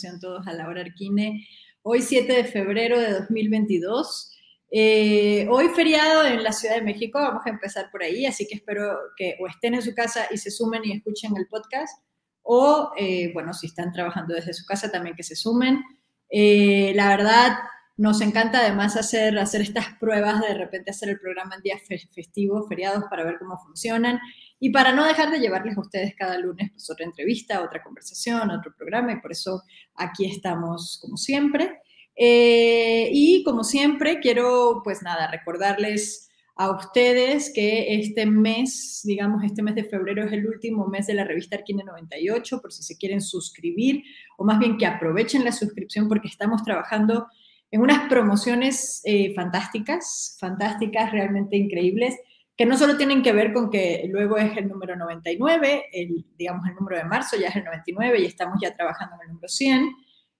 sean todos a la hora Arquine. Hoy 7 de febrero de 2022. Eh, hoy feriado en la Ciudad de México, vamos a empezar por ahí, así que espero que o estén en su casa y se sumen y escuchen el podcast, o eh, bueno, si están trabajando desde su casa también que se sumen. Eh, la verdad, nos encanta además hacer, hacer estas pruebas, de repente hacer el programa en días festivos, feriados, para ver cómo funcionan y para no dejar de llevarles a ustedes cada lunes pues, otra entrevista, otra conversación, otro programa, y por eso aquí estamos como siempre. Eh, y como siempre, quiero, pues nada, recordarles a ustedes que este mes, digamos, este mes de febrero es el último mes de la revista Arquine 98, por si se quieren suscribir, o más bien que aprovechen la suscripción porque estamos trabajando en unas promociones eh, fantásticas, fantásticas, realmente increíbles, que no solo tienen que ver con que luego es el número 99, el, digamos, el número de marzo ya es el 99 y estamos ya trabajando en el número 100,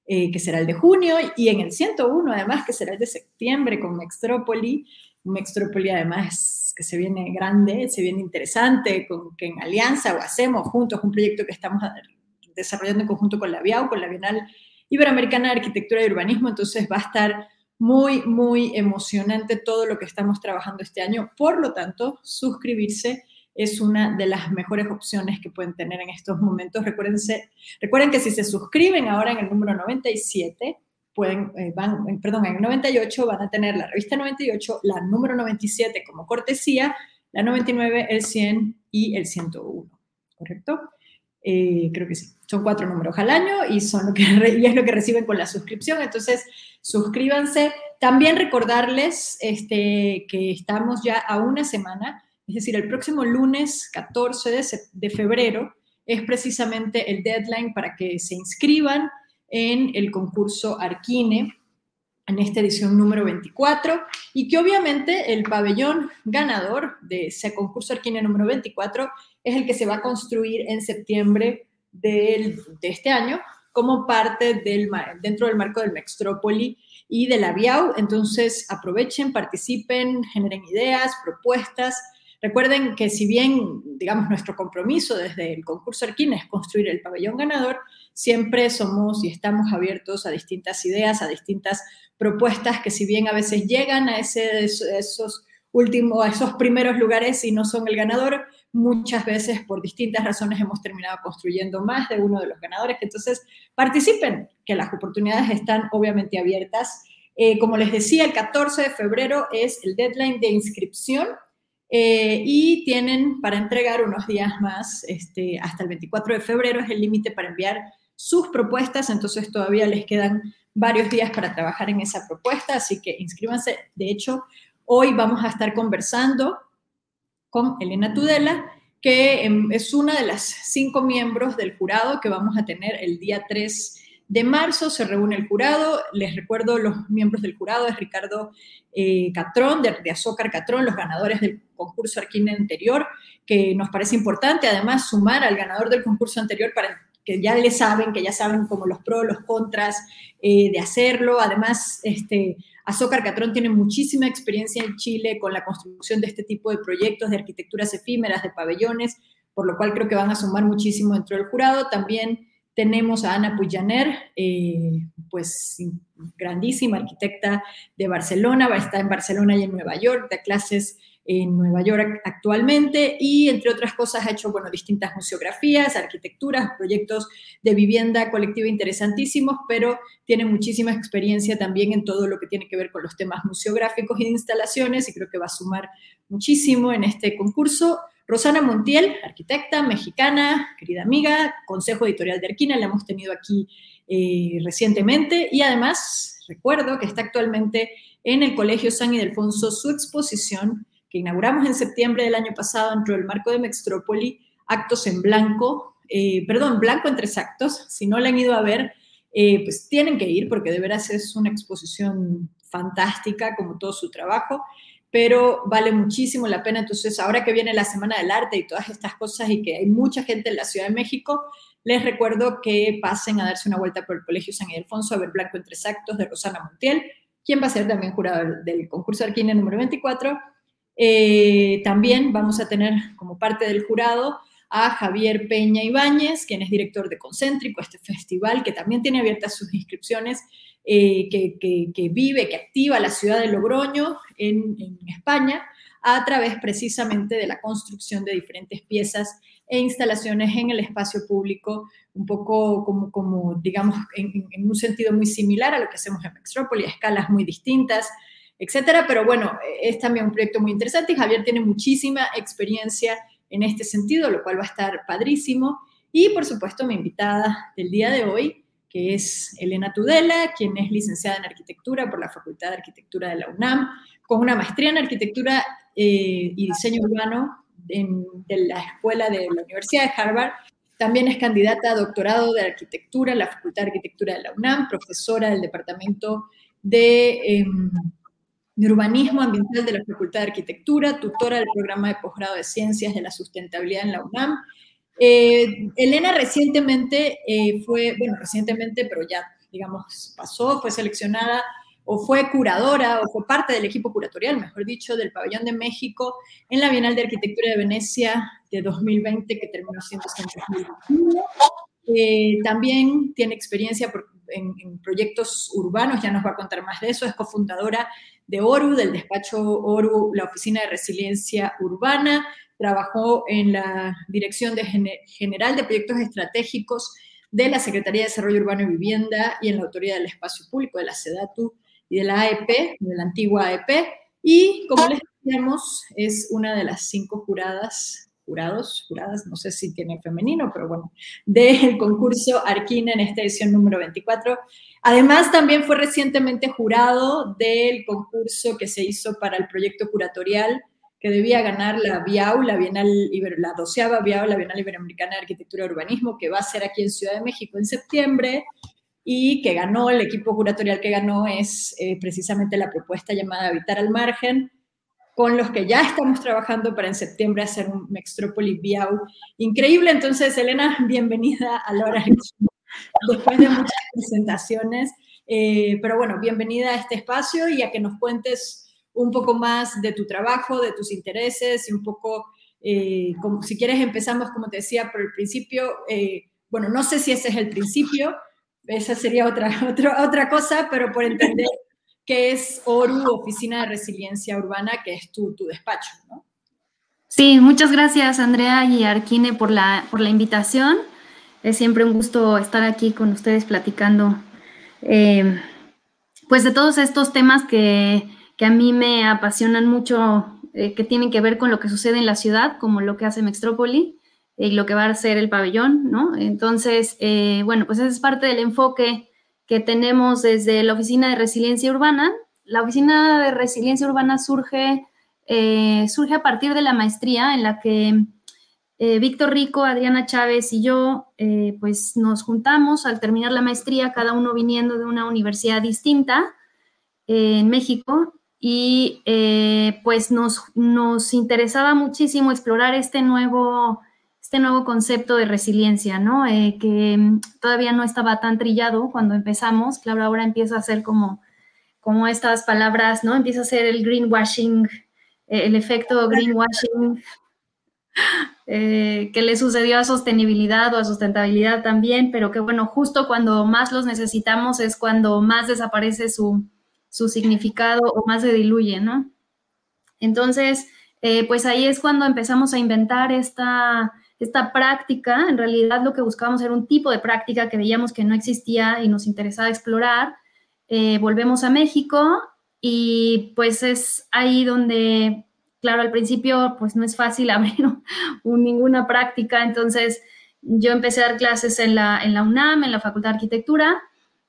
eh, que será el de junio, y en el 101 además, que será el de septiembre con Mextrópoli, Mextrópoli además que se viene grande, se viene interesante, con que en alianza o hacemos juntos un proyecto que estamos desarrollando en conjunto con la BIAU, con la Bienal Iberoamericana de Arquitectura y Urbanismo, entonces va a estar muy, muy emocionante todo lo que estamos trabajando este año. Por lo tanto, suscribirse es una de las mejores opciones que pueden tener en estos momentos. Recuérdense, recuerden que si se suscriben ahora en el número 97, pueden, eh, van, eh, perdón, en el 98 van a tener la revista 98, la número 97 como cortesía, la 99, el 100 y el 101, ¿correcto? Eh, creo que sí, son cuatro números al año y, son lo que, y es lo que reciben con la suscripción, entonces suscríbanse. También recordarles este, que estamos ya a una semana es decir, el próximo lunes 14 de, febrero es precisamente el deadline para que se inscriban en el concurso Arquine en esta edición número 24 y que obviamente el pabellón ganador de ese concurso Arquine número 24 es el que se va a construir en septiembre de este año como parte del, dentro del marco del Mextrópoli y de la BIAU. Entonces aprovechen, participen, generen ideas, propuestas Recuerden que si bien, digamos, nuestro compromiso desde el concurso Arquina es construir el pabellón ganador, siempre somos y estamos abiertos a distintas ideas, a distintas propuestas que si bien a veces llegan a ese, esos últimos, a esos primeros lugares y no son el ganador, muchas veces por distintas razones hemos terminado construyendo más de uno de los ganadores. Entonces, participen, que las oportunidades están obviamente abiertas. Eh, como les decía, el 14 de febrero es el deadline de inscripción eh, y tienen para entregar unos días más, este, hasta el 24 de febrero es el límite para enviar sus propuestas, entonces todavía les quedan varios días para trabajar en esa propuesta, así que inscríbanse. De hecho, hoy vamos a estar conversando con Elena Tudela, que em, es una de las cinco miembros del jurado que vamos a tener el día 3 de marzo se reúne el jurado. Les recuerdo, los miembros del jurado es Ricardo eh, Catrón, de, de, Azócar Catrón, los ganadores del concurso Arquine anterior, que nos parece importante además sumar al ganador del concurso anterior para que ya le saben, que ya saben como los pros, los contras eh, de hacerlo. Además, este, Azócar Catrón tiene muchísima experiencia en Chile con la construcción de este tipo de proyectos de arquitecturas efímeras, de pabellones, por lo cual creo que van a sumar muchísimo dentro del jurado. También tenemos a Ana Puyaner, eh, pues grandísima arquitecta de Barcelona, estar en Barcelona y en Nueva York, da clases en Nueva York actualmente y entre otras cosas ha hecho, bueno, distintas museografías, arquitecturas, proyectos de vivienda colectiva interesantísimos, pero tiene muchísima experiencia también en todo lo que tiene que ver con los temas museográficos y de instalaciones y creo que va a sumar muchísimo en este concurso. Rosana Montiel, arquitecta mexicana, querida amiga, Consejo Editorial de Arquina, la hemos tenido aquí eh, recientemente y además recuerdo que está actualmente en el Colegio San Ildefonso su exposición que inauguramos en septiembre del año pasado dentro del marco de Mextrópoli, Actos en Blanco, eh, perdón, Blanco en tres actos, si no la han ido a ver, eh, pues tienen que ir porque de veras es una exposición fantástica como todo su trabajo pero vale muchísimo la pena. Entonces, ahora que viene la Semana del Arte y todas estas cosas y que hay mucha gente en la Ciudad de México, les recuerdo que pasen a darse una vuelta por el Colegio San Ildefonso a ver Blanco en tres actos de Rosana Montiel, quien va a ser también jurado del, concurso Arquina número 24. Eh, también vamos a tener como parte del jurado a Javier Peña Ibáñez, quien es director de Concéntrico, este festival que también tiene abiertas sus inscripciones, eh, que, vive, que activa la ciudad de Logroño en, España a través precisamente de la construcción de diferentes piezas e instalaciones en el espacio público, un poco como, digamos, en, un sentido muy similar a lo que hacemos en Metrópoli, a escalas muy distintas, etcétera. Pero bueno, es también un proyecto muy interesante y Javier tiene muchísima experiencia en este sentido, lo cual va a estar padrísimo. Y por supuesto, mi invitada del día de hoy, que es Elena Tudela, quien es licenciada en arquitectura por la Facultad de Arquitectura de la UNAM, con una maestría en arquitectura eh, y diseño urbano de la Escuela de la Universidad de Harvard. También es candidata a doctorado de arquitectura en la Facultad de Arquitectura de la UNAM, profesora del Departamento de em, de Urbanismo Ambiental de la Facultad de Arquitectura, tutora del programa de posgrado de Ciencias de la Sustentabilidad en la UNAM. Eh, Elena recientemente eh, fue, bueno, recientemente, pero ya, digamos, pasó, fue seleccionada o fue curadora o fue parte del equipo curatorial, mejor dicho, del Pabellón de México en la Bienal de Arquitectura de Venecia de 2020, que terminó siendo en 2021. Eh, también tiene experiencia en, en, proyectos urbanos, ya nos va a contar más de eso, es cofundadora de ORU, del despacho ORU, la Oficina de Resiliencia Urbana, trabajó en la Dirección de General de Proyectos Estratégicos de la Secretaría de Desarrollo Urbano y Vivienda y en la Autoridad del Espacio Público de la SEDATU y de la AEP, de la antigua AEP, y como les decíamos, es una de las cinco juradas jurados, juradas, no sé si tiene femenino, pero bueno, del concurso Arquina en esta edición número 24. Además, también fue recientemente jurado del concurso que se hizo para el proyecto curatorial que debía ganar la BIAU, la Bienal la doceava BIAU, la Bienal Iberoamericana de Arquitectura y Urbanismo, que va a ser aquí en Ciudad de México en septiembre, y que ganó, el equipo curatorial que ganó es eh, precisamente la propuesta llamada Habitar al Margen, con los que ya estamos trabajando para en septiembre hacer un Mextrópoli Biau increíble. Entonces, Elena, bienvenida a la hora después de muchas presentaciones. Eh, pero bueno, bienvenida a este espacio y a que nos cuentes un poco más de tu trabajo, de tus intereses y un poco, eh, como, si quieres empezamos, como te decía, por el principio. Eh, bueno, no sé si ese es el principio, esa sería otra, otra, otra cosa, pero por entender que es ORU, Oficina de Resiliencia Urbana, que es tu, tu despacho, ¿no? Sí, muchas gracias Andrea y Arquine por la, por la invitación. Es siempre un gusto estar aquí con ustedes platicando eh, pues de todos estos temas que, que, a mí me apasionan mucho, eh, que tienen que ver con lo que sucede en la ciudad, como lo que hace Mextrópoli y lo que va a hacer el pabellón, ¿no? Entonces, eh, bueno, pues ese es parte del enfoque que tenemos desde la Oficina de Resiliencia Urbana. La Oficina de Resiliencia Urbana surge, eh, surge a partir de la maestría en la que eh, Víctor Rico, Adriana Chávez y yo, eh, pues nos juntamos al terminar la maestría, cada uno viniendo de una universidad distinta en México, y pues nos, nos interesaba muchísimo explorar este nuevo este nuevo concepto de resiliencia, ¿no? Eh, que mm, todavía no estaba tan trillado cuando empezamos, claro, ahora empieza a ser como, como estas palabras, ¿no? Empieza a ser el greenwashing, eh, el efecto greenwashing eh, que le sucedió a sostenibilidad o a sustentabilidad también, pero que bueno, justo cuando más los necesitamos es cuando más desaparece su, su significado o más se diluye, ¿no? Entonces, pues ahí es cuando empezamos a inventar esta, esta práctica, en realidad lo que buscábamos era un tipo de práctica que veíamos que no existía y nos interesaba explorar. Eh, volvemos a México y pues es ahí donde, claro, al principio pues no es fácil abrir ninguna práctica, entonces yo empecé a dar clases en la, en la UNAM, en la Facultad de Arquitectura.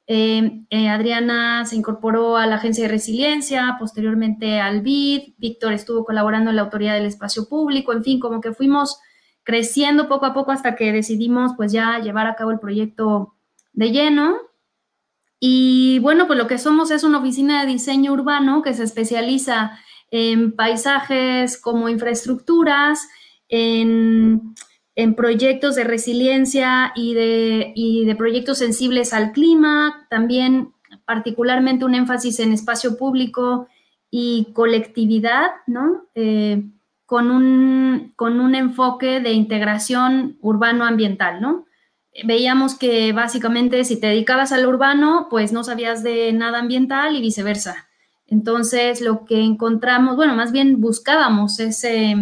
Eh, eh, Adriana se incorporó a la Agencia de Resiliencia, posteriormente al BID, Víctor estuvo colaborando en la Autoridad del Espacio Público, en fin, como que fuimos creciendo poco a poco hasta que decidimos pues ya llevar a cabo el proyecto de lleno. Y bueno, pues lo que somos es una oficina de diseño urbano que se especializa en paisajes como infraestructuras, en, proyectos de resiliencia y de, de, proyectos sensibles al clima, también particularmente un énfasis en espacio público y colectividad, ¿no? Eh, con un, con un enfoque de integración urbano-ambiental, ¿no? Veíamos que básicamente si te dedicabas al urbano, pues no sabías de nada ambiental y viceversa. Entonces, lo que encontramos, bueno, más bien buscábamos ese,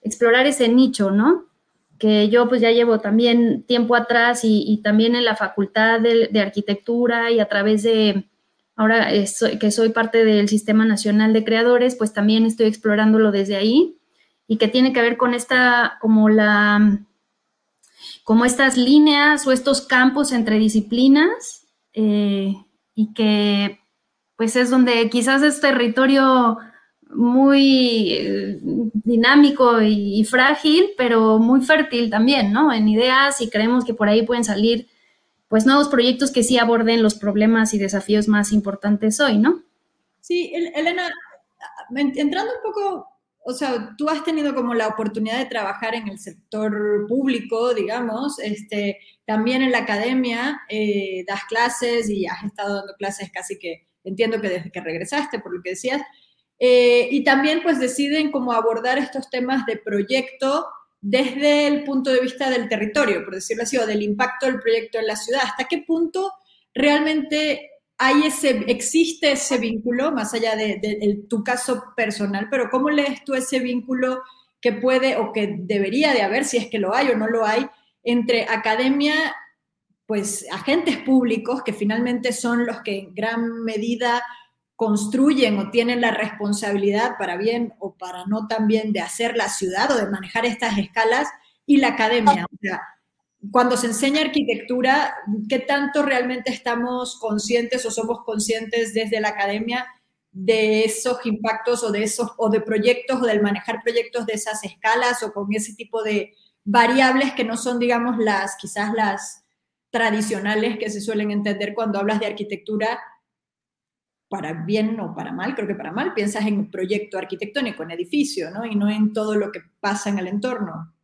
explorar ese nicho, ¿no? Que yo pues ya llevo también tiempo atrás y, también en la facultad de, arquitectura y a través de, ahora que soy parte del Sistema Nacional de Creadores, pues también estoy explorándolo desde ahí y que tiene que ver con esta, como la, como estas líneas o estos campos entre disciplinas eh, y que pues es donde quizás es territorio muy eh, dinámico y, frágil, pero muy fértil también, ¿no? En ideas y creemos que por ahí pueden salir pues nuevos proyectos que sí aborden los problemas y desafíos más importantes hoy, ¿no? Sí, Elena, entrando un poco o sea, tú has tenido como la oportunidad de trabajar en el sector público, digamos, este, también en la academia, eh, das clases y has estado dando clases casi que, entiendo que desde que regresaste, por lo que decías, eh, y también pues deciden cómo abordar estos temas de proyecto desde el punto de vista del territorio, por decirlo así, o del impacto del proyecto en la ciudad. ¿Hasta qué punto realmente hay ese, existe ese vínculo, más allá de, tu caso personal, pero ¿cómo lees tú ese vínculo que puede o que debería de haber, si es que lo hay o no lo hay, entre academia, pues agentes públicos, que finalmente son los que en gran medida construyen o tienen la responsabilidad para bien o para no también de hacer la ciudad o de manejar estas escalas, y la academia. O sea, cuando se enseña arquitectura, ¿qué tanto realmente estamos conscientes o somos conscientes desde la academia de esos impactos o de esos o de proyectos o del manejar proyectos de esas escalas o con ese tipo de variables que no son, digamos, las quizás las tradicionales que se suelen entender cuando hablas de arquitectura para bien o para mal, creo que para mal, piensas en un proyecto arquitectónico, en edificio, ¿no? Y no en todo lo que pasa en el entorno.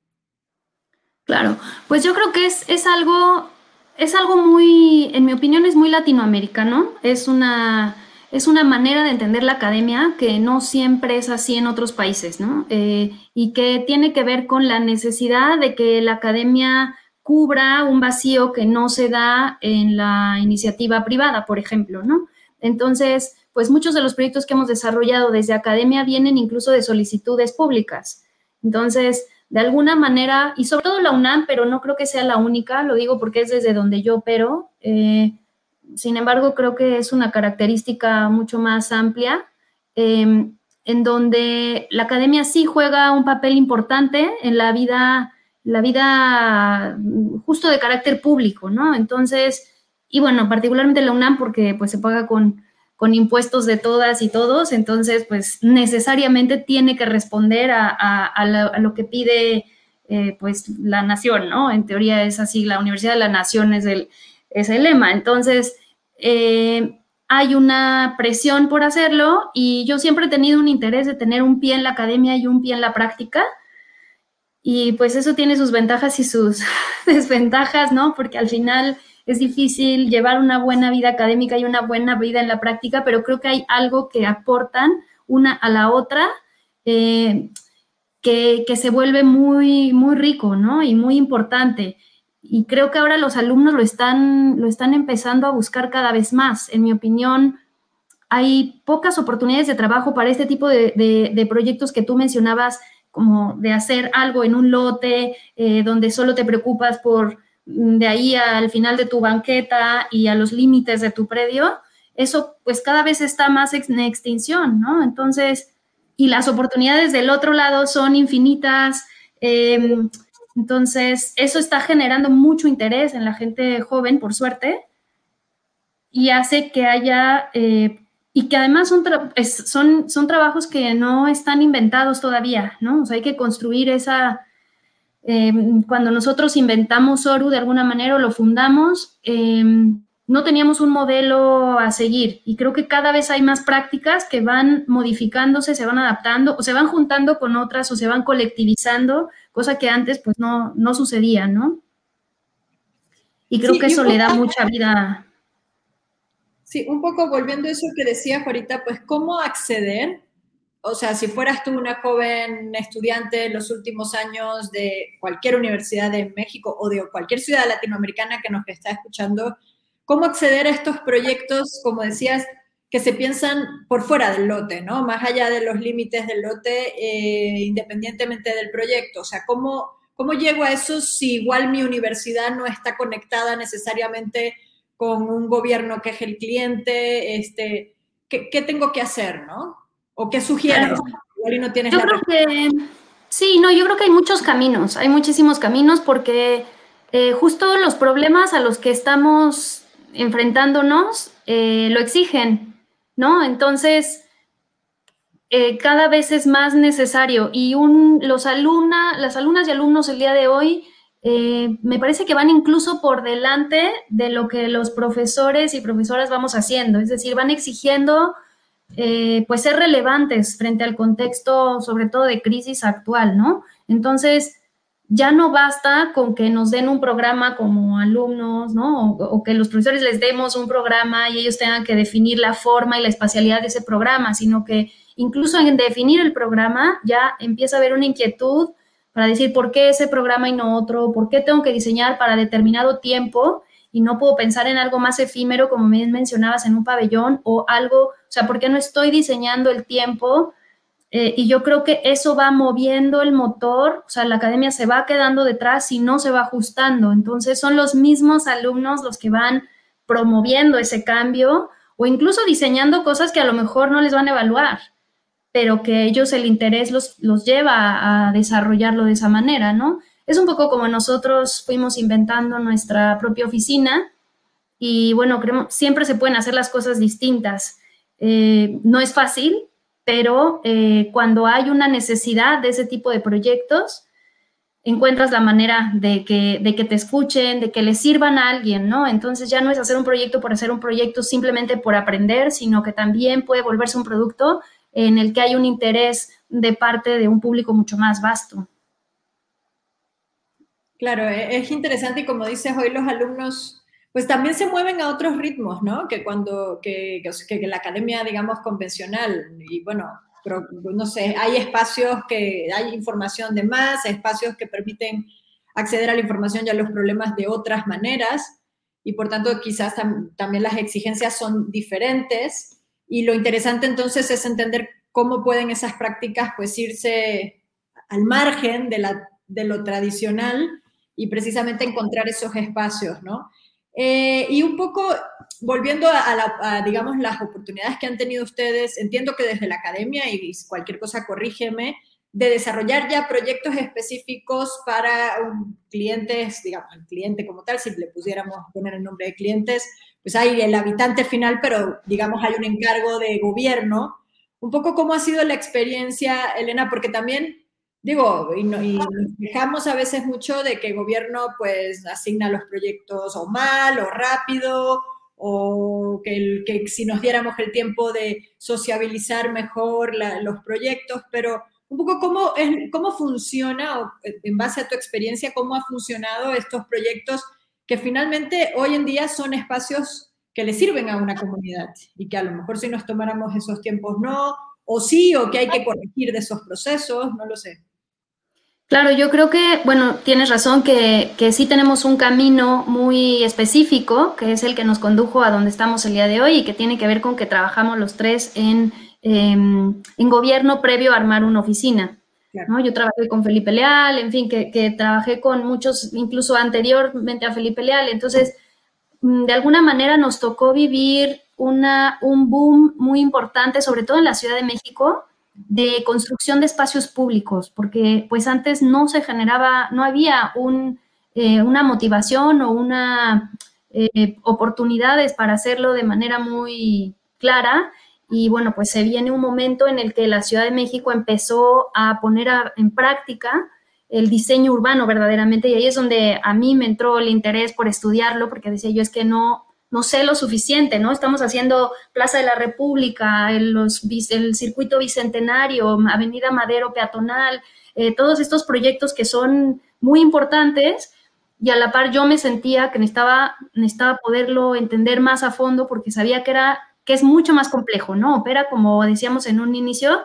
Claro, pues yo creo que es, es algo, es algo muy, en mi opinión, es muy latinoamericano. Es una, es una manera de entender la academia que no siempre es así en otros países, ¿no? Eh, y que tiene que ver con la necesidad de que la academia cubra un vacío que no se da en la iniciativa privada, por ejemplo, ¿no? Entonces, pues muchos de los proyectos que hemos desarrollado desde academia vienen incluso de solicitudes públicas. Entonces, de alguna manera, y sobre todo la UNAM, pero no creo que sea la única, lo digo porque es desde donde yo opero. Eh, sin embargo, creo que es una característica mucho más amplia, em, en donde la academia sí juega un papel importante en la vida, la vida justo de carácter público, ¿no? Entonces, y bueno, particularmente la UNAM porque pues se paga con, con impuestos de todas y todos, entonces pues necesariamente tiene que responder a, lo, que pide eh, pues la nación, ¿no? En teoría es así, la Universidad de la Nación es el, es el lema. Entonces, eh, hay una presión por hacerlo y yo siempre he tenido un interés de tener un pie en la academia y un pie en la práctica. Y pues eso tiene sus ventajas y sus desventajas, ¿no? Porque al final es difícil llevar una buena vida académica y una buena vida en la práctica, pero creo que hay algo que aportan una a la otra eh, que, se vuelve muy, muy rico, ¿no? Y muy importante. Y creo que ahora los alumnos lo están, lo están empezando a buscar cada vez más. En mi opinión, hay pocas oportunidades de trabajo para este tipo de, proyectos que tú mencionabas, como de hacer algo en un lote, eh, donde solo te preocupas por de ahí al final de tu banqueta y a los límites de tu predio, eso pues cada vez está más en extinción, ¿no? Entonces, y las oportunidades del otro lado son infinitas. Em, entonces, eso está generando mucho interés en la gente joven, por suerte, y hace que haya, eh, y que además son, son, son trabajos que no están inventados todavía, ¿no? O sea, hay que construir esa, Em, cuando nosotros inventamos Oru de alguna manera o lo fundamos, em, no teníamos un modelo a seguir y creo que cada vez hay más prácticas que van modificándose, se van adaptando o se van juntando con otras o se van colectivizando, cosa que antes pues no, no sucedía, ¿no? Y creo que eso le da mucha vida. Sí, un poco volviendo a eso que decías ahorita, pues cómo acceder o sea, si fueras tú una joven estudiante en los últimos años de cualquier universidad de México o de cualquier ciudad latinoamericana que nos está escuchando, ¿cómo acceder a estos proyectos, como decías, que se piensan por fuera del lote, ¿no? Más allá de los límites del lote, eh, independientemente del proyecto. O sea, ¿cómo, ¿cómo llego a eso si igual mi universidad no está conectada necesariamente con un gobierno que es el cliente? Este, ¿qué, qué tengo que hacer, no? ¿O qué sugieres? Igual no tienes yo creo que, sí, no, yo creo que hay muchos caminos, hay muchísimos caminos porque eh, justo los problemas a los que estamos enfrentándonos eh, lo exigen. ¿no? Entonces, eh, cada vez es más necesario y un, los alumna, las alumnas y alumnos el día de hoy eh, me parece que van incluso por delante de lo que los profesores y profesoras vamos haciendo, es decir, van exigiendo eh, pues ser relevantes frente al contexto, sobre todo de crisis actual, ¿no? Entonces, ya no basta con que nos den un programa como alumnos, ¿no? O, que los profesores les demos un programa y ellos tengan que definir la forma y la espacialidad de ese programa, sino que incluso en definir el programa ya empieza a haber una inquietud para decir por qué ese programa y no otro, por qué tengo que diseñar para determinado tiempo y no puedo pensar en algo más efímero, como me mencionabas, en un pabellón o algo, o sea, ¿por qué no estoy diseñando el tiempo eh, y yo creo que eso va moviendo el motor, o sea, la academia se va quedando detrás y no se va ajustando. Entonces son los mismos alumnos los que van promoviendo ese cambio o incluso diseñando cosas que a lo mejor no les van a evaluar, pero que ellos el interés los, los lleva a desarrollarlo de esa manera, ¿no? Es un poco como nosotros fuimos inventando nuestra propia oficina y bueno, creemos, siempre se pueden hacer las cosas distintas. Eh, no es fácil, pero eh, cuando hay una necesidad de ese tipo de proyectos, encuentras la manera de que, de que te escuchen, de que le sirvan a alguien, ¿no? Entonces ya no es hacer un proyecto por hacer un proyecto simplemente por aprender, sino que también puede volverse un producto en el que hay un interés de parte de un público mucho más vasto. Claro, e-, es interesante y como dices, hoy los alumnos pues también se mueven a otros ritmos, ¿no? Que cuando, que, que, la academia, digamos, convencional, y bueno, pero, no sé, hay espacios que hay información de más, espacios que permiten acceder a la información y a los problemas de otras maneras, y por tanto quizás también las exigencias son diferentes, y lo interesante entonces es entender cómo pueden esas prácticas pues irse al margen de, la, de lo tradicional y precisamente encontrar esos espacios, ¿no? Eh, y un poco volviendo a, digamos, las oportunidades que han tenido ustedes, entiendo que desde la academia, y cualquier cosa corrígeme, de desarrollar ya proyectos específicos para clientes, digamos, el cliente como tal, si le pusiéramos poner el nombre de clientes, pues hay el habitante final, pero digamos hay un encargo de gobierno. Un poco cómo ha sido la experiencia, Elena, porque también digo, y, nos quejamos a veces mucho de que el gobierno pues asigna los proyectos o mal o rápido o que, si nos diéramos el tiempo de sociabilizar mejor los proyectos, pero un poco cómo, cómo funciona, o en base a tu experiencia, cómo ha funcionado estos proyectos que finalmente hoy en día son espacios que le sirven a una comunidad y que a lo mejor si nos tomáramos esos tiempos no, o sí, o que hay que corregir de esos procesos, no lo sé. Claro, yo creo que, bueno, tienes razón que, que, sí tenemos un camino muy específico, que es el que nos condujo a donde estamos el día de hoy y que tiene que ver con que trabajamos los tres en, em, en gobierno previo a armar una oficina. ¿no? Yo trabajé con Felipe Leal, en fin, que, que, trabajé con muchos, incluso anteriormente a Felipe Leal. Entonces, mm, de alguna manera nos tocó vivir una, un boom muy importante, sobre todo en la Ciudad de México, de construcción de espacios públicos, porque pues antes no se generaba, no había un, eh, una motivación o una eh, oportunidades para hacerlo de manera muy clara. Y bueno, pues se viene un momento en el que la Ciudad de México empezó a poner en práctica el diseño urbano verdaderamente, y ahí es donde a mí me entró el interés por estudiarlo, porque decía yo es que no, no sé lo suficiente, ¿no? Estamos haciendo Plaza de la República, el, los, el circuito bicentenario, Avenida Madero Peatonal, eh, todos estos proyectos que son muy importantes y a la par yo me sentía que necesitaba, necesitaba poderlo entender más a fondo porque sabía que era que es mucho más complejo, ¿no? Opera, como decíamos en un inicio,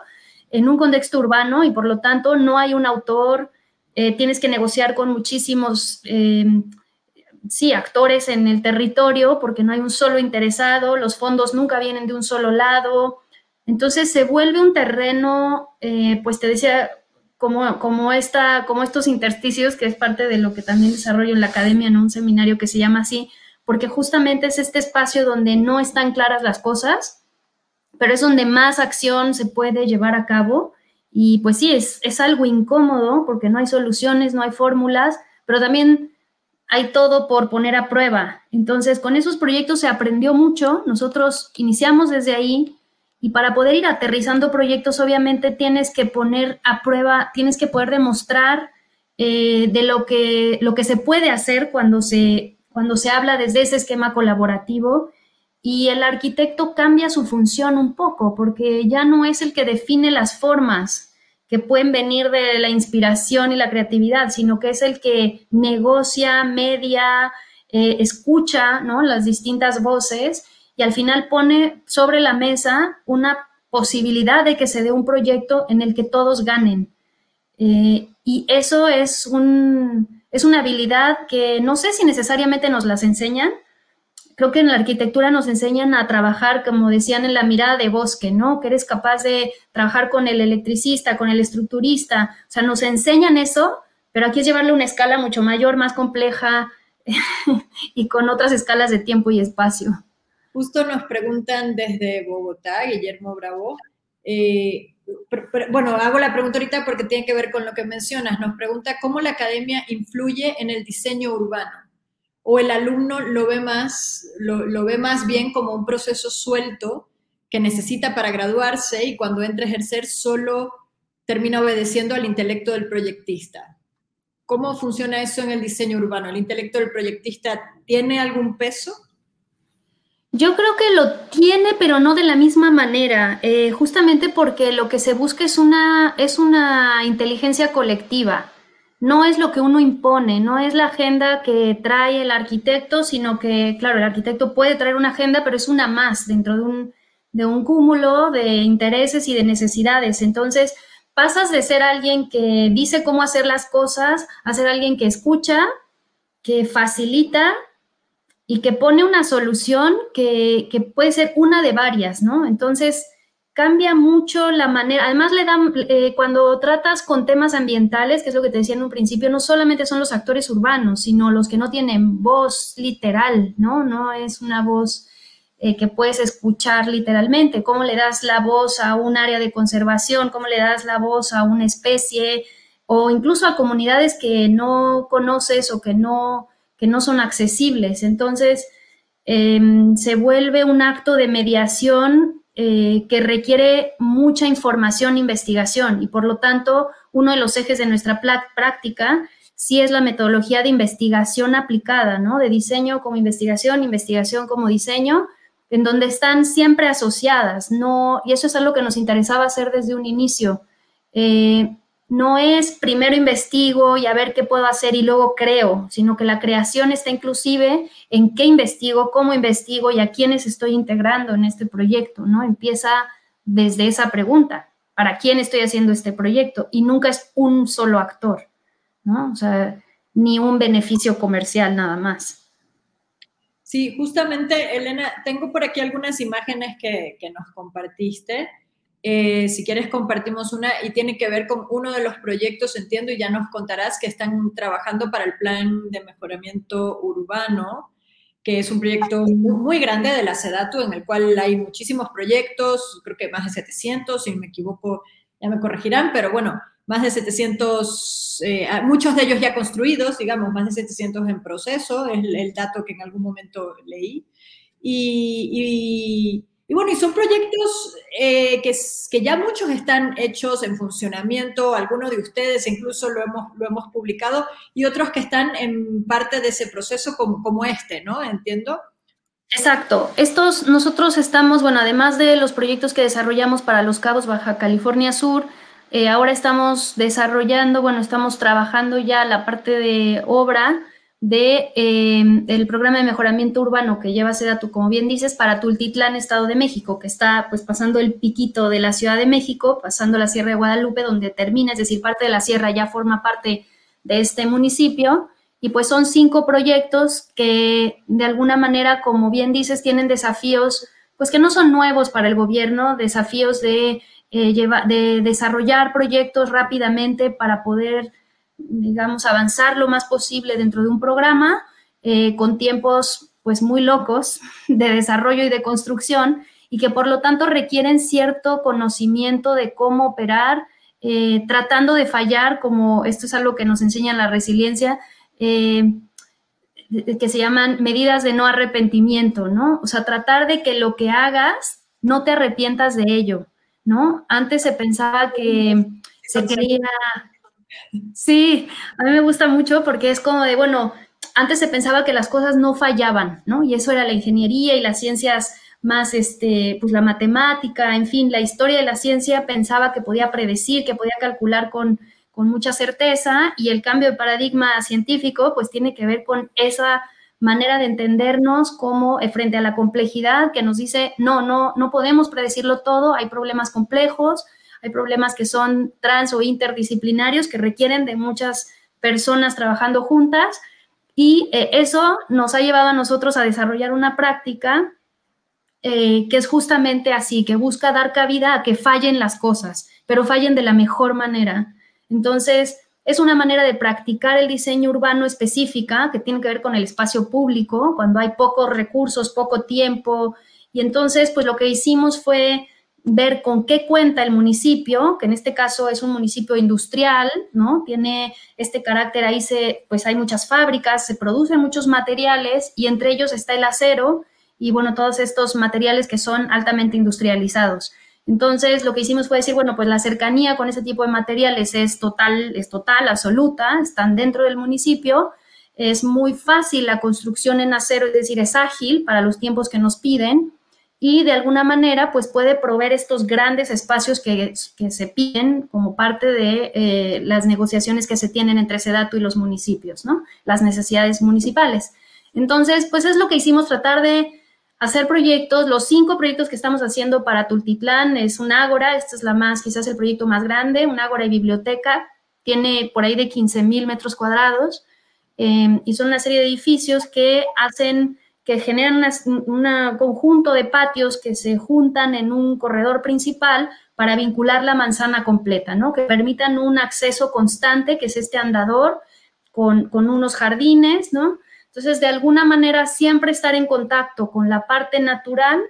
en un contexto urbano y por lo tanto no hay un autor, eh, tienes que negociar con muchísimos, eh, sí, actores en el territorio porque no hay un solo interesado, los fondos nunca vienen de un solo lado, entonces se vuelve un terreno, eh, pues te decía, como, como, esta, como estos intersticios, que es parte de lo que también desarrollo en la academia en un seminario que se llama así, porque justamente es este espacio donde no están claras las cosas, pero es donde más acción se puede llevar a cabo. Y pues sí, es, es algo incómodo porque no hay soluciones, no hay fórmulas, pero también hay todo por poner a prueba. Entonces, con esos proyectos se aprendió mucho. Nosotros iniciamos desde ahí y para poder ir aterrizando proyectos, obviamente tienes que poner a prueba, tienes que poder demostrar eh, de lo que, lo que se puede hacer cuando se, cuando se habla desde ese esquema colaborativo y el arquitecto cambia su función un poco porque ya no es el que define las formas que pueden venir de la inspiración y la creatividad, sino que es el que negocia, media, eh, escucha ¿no? las distintas voces y al final pone sobre la mesa una posibilidad de que se dé un proyecto en el que todos ganen. Eh, y eso es, un, es una habilidad que no sé si necesariamente nos las enseñan, creo que en la arquitectura nos enseñan a trabajar, como decían, en la mirada de bosque, ¿no? Que eres capaz de trabajar con el electricista, con el estructurista, o sea, nos enseñan eso, pero aquí es llevarle una escala mucho mayor, más compleja y con otras escalas de tiempo y espacio. Justo nos preguntan desde Bogotá, Guillermo Bravo. Eh, bueno, hago la pregunta ahorita porque tiene que ver con lo que mencionas. Nos pregunta cómo la academia influye en el diseño urbano o el alumno lo ve más, lo, ve más bien como un proceso suelto que necesita para graduarse y cuando entra a ejercer solo termina obedeciendo al intelecto del proyectista. ¿Cómo funciona eso en el diseño urbano? ¿El intelecto del proyectista tiene algún peso? Yo creo que lo tiene, pero no de la misma manera, eh, justamente porque lo que se busca es una, es una inteligencia colectiva no es lo que uno impone, no es la agenda que trae el arquitecto, sino que, claro, el arquitecto puede traer una agenda, pero es una más dentro de un, de un cúmulo de intereses y de necesidades. Entonces, pasas de ser alguien que dice cómo hacer las cosas a ser alguien que escucha, que facilita y que pone una solución que, que puede ser una de varias, ¿no? Entonces, cambia mucho la manera, además le dan, eh, cuando tratas con temas ambientales, que es lo que te decía en un principio, no solamente son los actores urbanos, sino los que no tienen voz literal, ¿no? No es una voz eh, que puedes escuchar literalmente, cómo le das la voz a un área de conservación, cómo le das la voz a una especie o incluso a comunidades que no conoces o que no, que no son accesibles. Entonces, em, se vuelve un acto de mediación eh, que requiere mucha información e investigación y por lo tanto uno de los ejes de nuestra práctica sí es la metodología de investigación aplicada, ¿no? De diseño como investigación, investigación como diseño, en donde están siempre asociadas, ¿no? Y eso es algo que nos interesaba hacer desde un inicio. Eh, no es primero investigo y a ver qué puedo hacer y luego creo, sino que la creación está inclusive en qué investigo, cómo investigo y a quiénes estoy integrando en este proyecto, ¿no? Empieza desde esa pregunta, ¿para quién estoy haciendo este proyecto? Y nunca es un solo actor, ¿no? O sea, ni un beneficio comercial nada más. Sí, justamente, Elena, tengo por aquí algunas imágenes que, que nos compartiste eh, si quieres compartimos una y tiene que ver con uno de los proyectos, entiendo, y ya nos contarás que están trabajando para el plan de mejoramiento urbano, que es un proyecto muy grande de la SEDATU, en el cual hay muchísimos proyectos, creo que más de 700, si me equivoco ya me corregirán, pero bueno, más de 700, eh, muchos de ellos ya construidos, digamos, más de 700 en proceso, es el, dato que en algún momento leí. y y bueno, y son proyectos eh, que, que, ya muchos están hechos en funcionamiento, algunos de ustedes incluso lo hemos, lo hemos publicado, y otros que están en parte de ese proceso como, como este, ¿no? Entiendo. Exacto. Estos, nosotros estamos, bueno, además de los proyectos que desarrollamos para Los Cabos, Baja California Sur, eh, ahora estamos desarrollando, bueno, estamos trabajando ya la parte de obra de em, el programa de mejoramiento urbano que lleva Sedatu, como bien dices, para Tultitlán, Estado de México, que está pues pasando el piquito de la Ciudad de México, pasando la Sierra de Guadalupe, donde termina, es decir, parte de la sierra ya forma parte de este municipio. Y pues son cinco proyectos que de alguna manera, como bien dices, tienen desafíos, pues que no son nuevos para el gobierno, desafíos de, eh, de desarrollar proyectos rápidamente para poder digamos, avanzar lo más posible dentro de un programa eh, con tiempos pues muy locos de desarrollo y de construcción y que por lo tanto requieren cierto conocimiento de cómo operar, eh, tratando de fallar, como esto es algo que nos enseña la resiliencia, eh, que se llaman medidas de no arrepentimiento, ¿no? O sea, tratar de que lo que hagas no te arrepientas de ello, ¿no? Antes se pensaba que se quería Sí, a mí me gusta mucho porque es como de, bueno, antes se pensaba que las cosas no fallaban, ¿no? Y eso era la ingeniería y las ciencias más, este, pues la matemática, en fin, la historia de la ciencia pensaba que podía predecir, que podía calcular con, con mucha certeza y el cambio de paradigma científico pues tiene que ver con esa manera de entendernos como eh, frente a la complejidad que nos dice, no, no, no podemos predecirlo todo, hay problemas complejos, hay problemas que son trans o interdisciplinarios que requieren de muchas personas trabajando juntas y eh, eso nos ha llevado a nosotros a desarrollar una práctica eh, que es justamente así, que busca dar cabida a que fallen las cosas, pero fallen de la mejor manera. Entonces, es una manera de practicar el diseño urbano específica que tiene que ver con el espacio público, cuando hay pocos recursos, poco tiempo. Y entonces, pues lo que hicimos fue ver con qué cuenta el municipio, que en este caso es un municipio industrial, ¿no? Tiene este carácter, ahí se, pues hay muchas fábricas, se producen muchos materiales y entre ellos está el acero y bueno, todos estos materiales que son altamente industrializados. Entonces, lo que hicimos fue decir, bueno, pues la cercanía con ese tipo de materiales es total, es total, absoluta, están dentro del municipio, es muy fácil la construcción en acero, es decir, es ágil para los tiempos que nos piden y de alguna manera pues puede proveer estos grandes espacios que, se piden como parte de eh, las negociaciones que se tienen entre Sedatu y los municipios, ¿no? Las necesidades municipales. Entonces, pues es lo que hicimos, tratar de hacer proyectos. Los cinco proyectos que estamos haciendo para Tultitlán es un ágora, este es la más, quizás el proyecto más grande, un ágora y biblioteca, tiene por ahí de 15 mil metros cuadrados eh, y son una serie de edificios que hacen que generan un conjunto de patios que se juntan en un corredor principal para vincular la manzana completa, ¿no? Que permitan un acceso constante, que es este andador, con, con unos jardines, ¿no? Entonces, de alguna manera, siempre estar en contacto con la parte natural,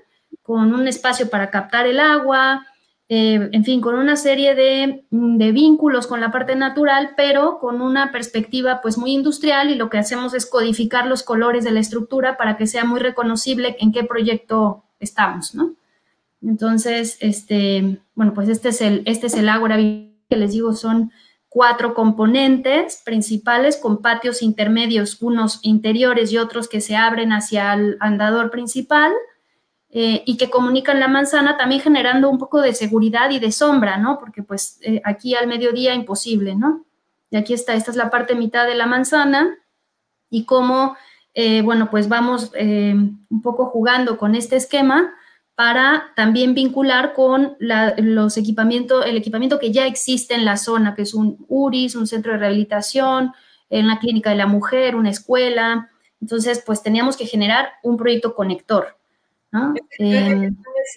con un espacio para captar el agua, eh, en fin, con una serie de, vínculos con la parte natural, pero con una perspectiva pues muy industrial y lo que hacemos es codificar los colores de la estructura para que sea muy reconocible en qué proyecto estamos, ¿no? Entonces, este, bueno, pues este es el, este es el ágora que les digo son cuatro componentes principales con patios intermedios, unos interiores y otros que se abren hacia el andador principal eh, y que comunican la manzana, también generando un poco de seguridad y de sombra, ¿no? Porque pues eh, aquí al mediodía imposible, ¿no? Y aquí está, esta es la parte mitad de la manzana y cómo, eh, bueno, pues vamos un poco jugando con este esquema para también vincular con los equipamientos, el equipamiento que ya existe en la zona, que es un URIS, un centro de rehabilitación, en la clínica de la mujer, una escuela. Entonces, pues teníamos que generar un proyecto conector. Eh,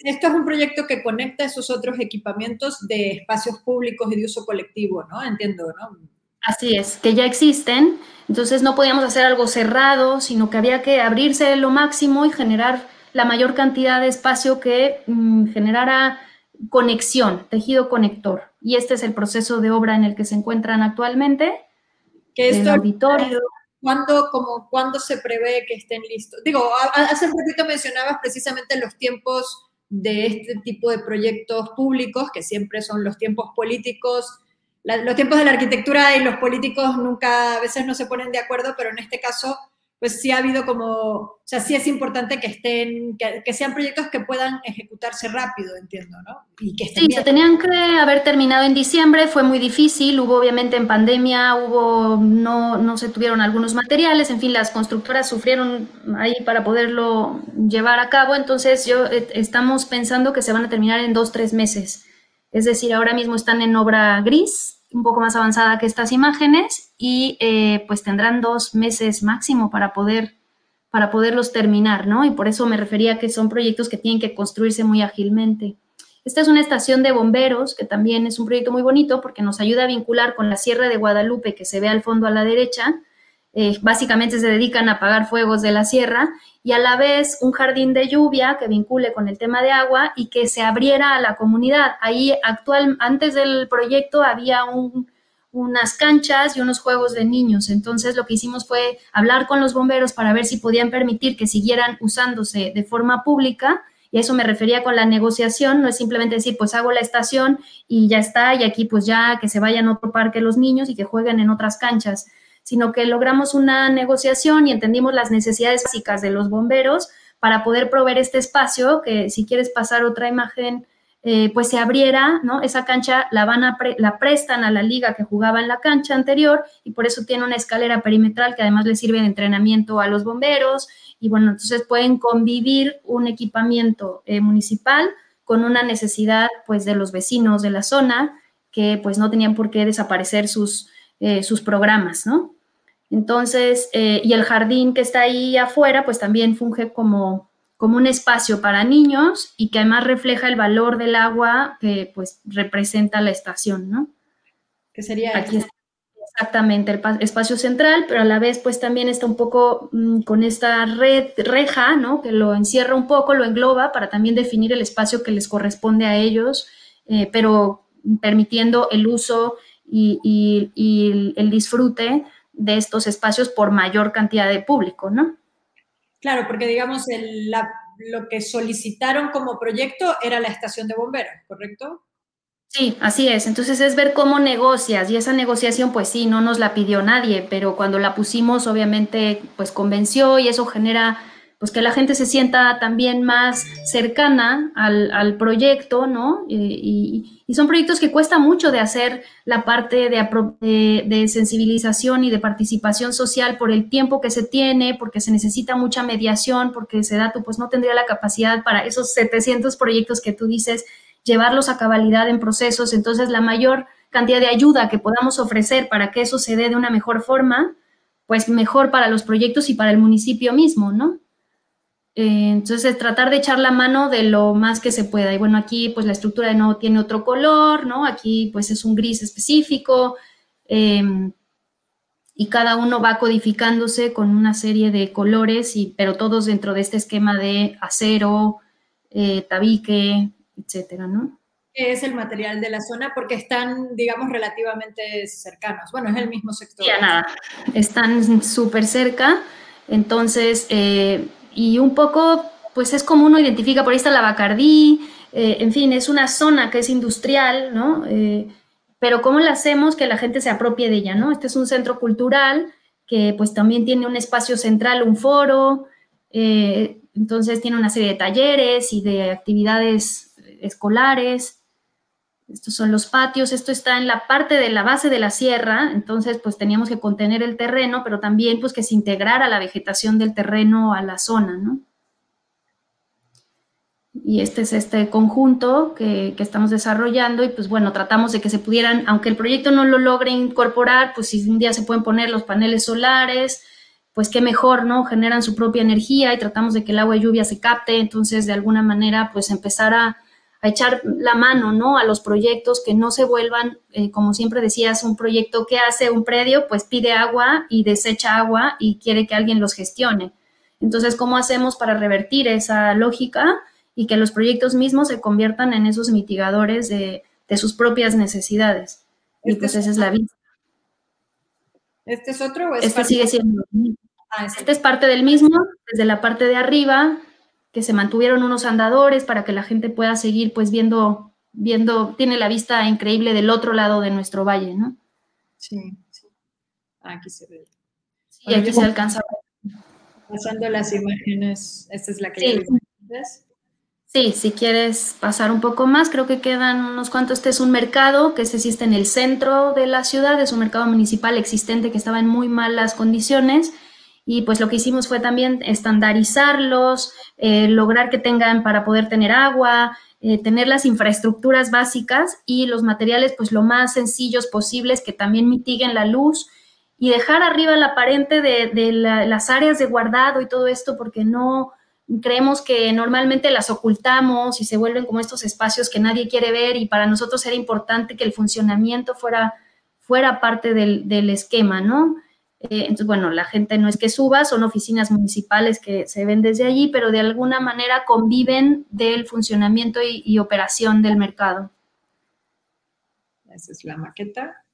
esto es un proyecto que conecta esos otros equipamientos de espacios públicos y de uso colectivo, ¿no? Entiendo, ¿no? Así es, que ya existen, entonces no podíamos hacer algo cerrado, sino que había que abrirse lo máximo y generar la mayor cantidad de espacio que mm, generara conexión, tejido conector. Y este es el proceso de obra en el que se encuentran actualmente. Que esto, auditorio. ¿Cuándo, como, ¿Cuándo se prevé que estén listos? Digo, hace un ratito mencionabas precisamente los tiempos de este tipo de proyectos públicos, que siempre son los tiempos políticos. los tiempos de la arquitectura y los políticos nunca, a veces no se ponen de acuerdo, pero en este caso pues sí ha habido como, o sea, sí es importante que estén, que, sean proyectos que puedan ejecutarse rápido, entiendo, ¿no? Y que sí, se tenían que haber terminado en diciembre, fue muy difícil, hubo obviamente en pandemia, hubo, no, no se tuvieron algunos materiales, en fin, las constructoras sufrieron ahí para poderlo llevar a cabo, entonces yo eh, estamos pensando que se van a terminar en dos, tres meses. Es decir, ahora mismo están en obra gris, un poco más avanzada que estas imágenes y eh, pues tendrán dos meses máximo para poder para poderlos terminar, ¿no? Y por eso me refería que son proyectos que tienen que construirse muy ágilmente. Esta es una estación de bomberos, que también es un proyecto muy bonito porque nos ayuda a vincular con la Sierra de Guadalupe, que se ve al fondo a la derecha. Eh, básicamente se dedican a apagar fuegos de la sierra y a la vez un jardín de lluvia que vincule con el tema de agua y que se abriera a la comunidad. Ahí actual, antes del proyecto había unas canchas y unos juegos de niños. Entonces lo que hicimos fue hablar con los bomberos para ver si podían permitir que siguieran usándose de forma pública. Y eso me refería con la negociación, no es simplemente decir, pues hago la estación y ya está, y aquí pues ya que se vayan a otro parque los niños y que jueguen en otras canchas sino que logramos una negociación y entendimos las necesidades básicas de los bomberos para poder proveer este espacio, que si quieres pasar otra imagen, eh, pues se abriera, ¿no? Esa cancha la van a la prestan a la liga que jugaba en la cancha anterior y por eso tiene una escalera perimetral que además le sirve de entrenamiento a los bomberos y bueno, entonces pueden convivir un equipamiento eh, municipal con una necesidad pues de los vecinos de la zona que pues no tenían por qué desaparecer sus, eh, sus programas, ¿no? Entonces, y el jardín que está ahí afuera, pues también funge como, como un espacio para niños y que además refleja el valor del agua que pues representa la estación, ¿no? Que sería aquí exactamente el espacio central, pero a la vez pues también está un poco mm, con esta red reja, ¿no? Que lo encierra un poco, lo engloba para también definir el espacio que les corresponde a ellos, eh, pero permitiendo el uso y, y el disfrute de estos espacios por mayor cantidad de público, ¿no? Claro, porque digamos, lo que solicitaron como proyecto era la estación de bomberos, ¿correcto? Sí, así es. Entonces es ver cómo negocias y esa negociación, pues sí, no nos la pidió nadie, pero cuando la pusimos, obviamente, pues convenció y eso genera pues que la gente se sienta también más cercana al, proyecto, ¿no? Y, son proyectos que cuesta mucho de hacer la parte de, de, sensibilización y de participación social por el tiempo que se tiene, porque se necesita mucha mediación, porque ese dato pues no tendría la capacidad para esos 700 proyectos que tú dices, llevarlos a cabalidad en procesos. Entonces, la mayor cantidad de ayuda que podamos ofrecer para que eso se dé de una mejor forma, pues mejor para los proyectos y para el municipio mismo, ¿no? Eh, entonces, tratar de echar la mano de lo más que se pueda. Y bueno, aquí pues la estructura de nuevo tiene otro color, ¿no? Aquí pues es un gris específico em, y cada uno va codificándose con una serie de colores, y, pero todos dentro de este esquema de acero, eh, tabique, etcétera, ¿no? es el material de la zona porque están, digamos, relativamente cercanos. Bueno, es el mismo sector. Ya nada, están súper cerca. Entonces, eh, y un poco, pues es como uno identifica, por ahí está la Bacardí, eh, en fin, es una zona que es industrial, ¿no? Eh, pero ¿cómo la hacemos que la gente se apropie de ella, ¿no? Este es un centro cultural que pues también tiene un espacio central, un foro, eh, entonces tiene una serie de talleres y de actividades escolares. Estos son los patios, esto está en la parte de la base de la sierra, entonces pues teníamos que contener el terreno, pero también pues que se integrara la vegetación del terreno a la zona, ¿no? Y este es este conjunto que, que, estamos desarrollando y pues bueno, tratamos de que se pudieran, aunque el proyecto no lo logre incorporar, pues si un día se pueden poner los paneles solares, pues qué mejor, ¿no? Generan su propia energía y tratamos de que el agua y lluvia se capte, entonces de alguna manera pues empezar a a echar la mano, ¿no? A los proyectos que no se vuelvan, eh, como siempre decías, un proyecto que hace un predio, pues pide agua y desecha agua y quiere que alguien los gestione. Entonces, ¿cómo hacemos para revertir esa lógica y que los proyectos mismos se conviertan en esos mitigadores de, sus propias necesidades? Y este pues esa es la vida. ¿Este es otro o es Este sigue siendo. Ah, este es parte del mismo, desde la parte de arriba que se mantuvieron unos andadores para que la gente pueda seguir pues viendo, viendo, tiene la vista increíble del otro lado de nuestro valle, ¿no? Sí, sí. Aquí se ve. y aquí se alcanza. Pasando las imágenes, esta es la que sí. Sí, si quieres pasar un poco más, creo que quedan unos cuantos. Este es un mercado que se existe en el centro de la ciudad, es un mercado municipal existente que estaba en muy malas condiciones y pues lo que hicimos fue también estandarizarlos, eh, lograr que tengan para poder tener agua, eh, tener las infraestructuras básicas y los materiales pues lo más sencillos posibles que también mitiguen la luz y dejar arriba el aparente de, las áreas de guardado y todo esto porque no creemos que normalmente las ocultamos y se vuelven como estos espacios que nadie quiere ver y para nosotros era importante que el funcionamiento fuera, fuera parte del, del esquema, ¿no? Eh, entonces, bueno, la gente no es que suba, son oficinas municipales que se ven desde allí, pero de alguna manera conviven del funcionamiento y, operación del mercado. Esa es la maqueta.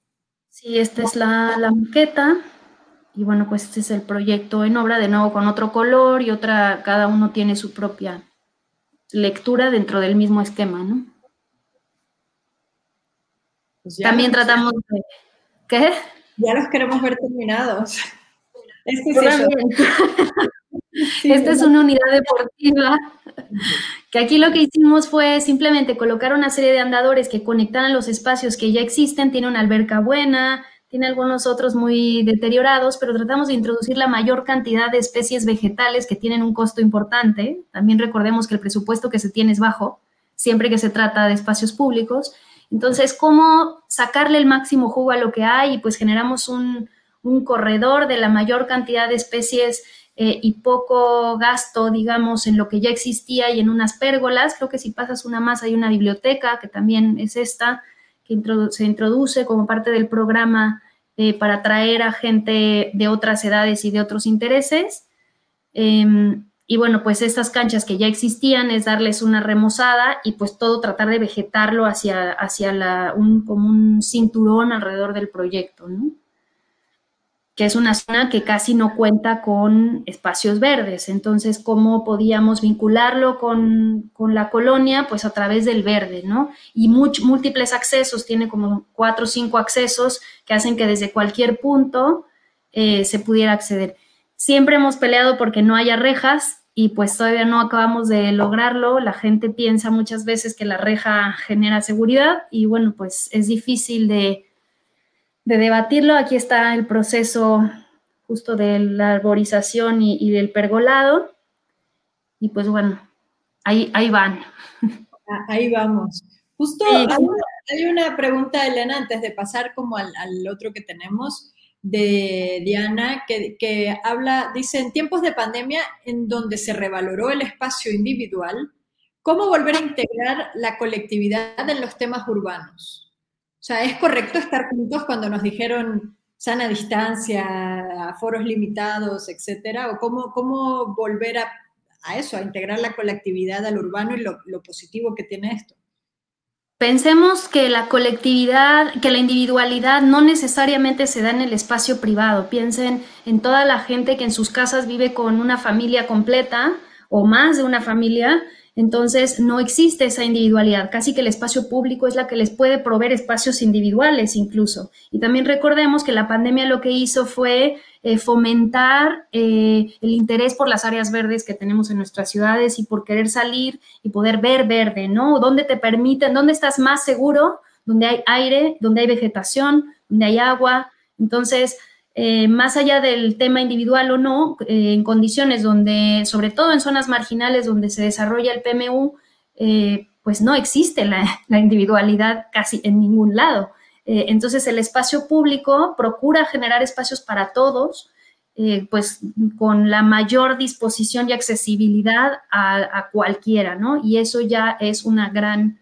Sí, esta es la, la, maqueta. Y bueno, pues este es el proyecto en obra, de nuevo con otro color y otra, cada uno tiene su propia lectura dentro del mismo esquema, ¿no? Pues También tratamos de... ¿Qué? Ya los queremos ver terminados. Este Esta es una unidad deportiva que aquí lo que hicimos fue simplemente colocar una serie de andadores que conectaran los espacios que ya existen. Tiene una alberca buena, tiene algunos otros muy deteriorados, pero tratamos de introducir la mayor cantidad de especies vegetales que tienen un costo importante. También recordemos que el presupuesto que se tiene es bajo, siempre que se trata de espacios públicos. Entonces, ¿cómo sacarle el máximo jugo a lo que hay? Y pues generamos un, corredor de la mayor cantidad de especies eh, y poco gasto, digamos, en lo que ya existía y en unas pérgolas. Creo que si pasas una más hay una biblioteca, que también es esta, que se introduce como parte del programa eh, para atraer a gente de otras edades y de otros intereses. Em, y bueno, pues estas canchas que ya existían es darles una remozada y pues todo tratar de vegetarlo hacia, hacia un, como un cinturón alrededor del proyecto, ¿no? Que es una zona que casi no cuenta con espacios verdes. Entonces, ¿cómo podíamos vincularlo con, la colonia? Pues a través del verde, ¿no? Y múltiples accesos, tiene como cuatro o cinco accesos que hacen que desde cualquier punto eh, se pudiera acceder. Siempre hemos peleado porque no haya rejas, y pues todavía no acabamos de lograrlo. La gente piensa muchas veces que la reja genera seguridad y bueno, pues es difícil de, debatirlo. Aquí está el proceso justo de la arborización y, del pergolado. Y pues bueno, ahí, ahí van. Ah, ahí vamos. Justo hay, una pregunta, Elena, antes de pasar como al, al otro que tenemos de Diana que, habla, dice, en tiempos de pandemia en donde se revaloró el espacio individual, ¿cómo volver a integrar la colectividad en los temas urbanos? O sea, ¿es correcto estar juntos cuando nos dijeron sana distancia, foros limitados, etcétera? ¿O cómo, cómo volver a, eso, a integrar la colectividad al urbano y lo positivo que tiene esto? Pensemos que la colectividad, que la individualidad no necesariamente se da en el espacio privado. Piensen en toda la gente que en sus casas vive con una familia completa o más de una familia entonces, no existe esa individualidad. Casi que el espacio público es la que les puede proveer espacios individuales incluso. Y también recordemos que la pandemia lo que hizo fue eh, fomentar eh, el interés por las áreas verdes que tenemos en nuestras ciudades y por querer salir y poder ver verde, ¿no? ¿Dónde te permiten, dónde estás más seguro? Donde hay aire, donde hay vegetación, donde hay agua. Entonces, eh, más allá del tema individual o no, eh, en condiciones donde, sobre todo en zonas marginales donde se desarrolla el PMU, eh, pues no existe la, individualidad casi en ningún lado. entonces el espacio público procura generar espacios para todos, pues con la mayor disposición y accesibilidad a, a, cualquiera, ¿no? Y eso ya es una gran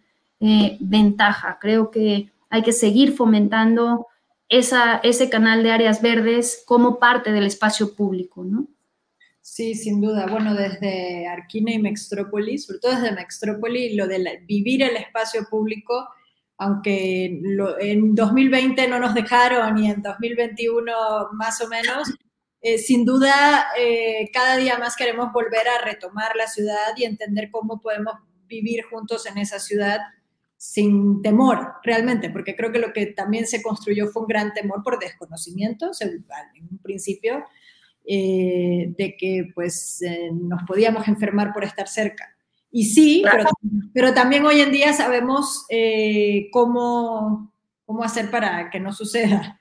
ventaja. Creo que hay que seguir fomentando ese canal de áreas verdes como parte del espacio público, ¿no? Sí, sin duda. Bueno, desde Arquina y Mextrópolis, sobre todo desde Mextrópolis, lo de vivir el espacio público, aunque en 2020 no nos dejaron y en 2021 más o menos, eh, sin duda eh, cada día más queremos volver a retomar la ciudad y entender cómo podemos vivir juntos en esa ciudad sin temor, realmente, porque creo que lo que también se construyó fue un gran temor por desconocimiento, en un principio, de que pues nos podíamos enfermar por estar cerca. Y sí, pero, también hoy en día sabemos cómo, cómo hacer para que no suceda.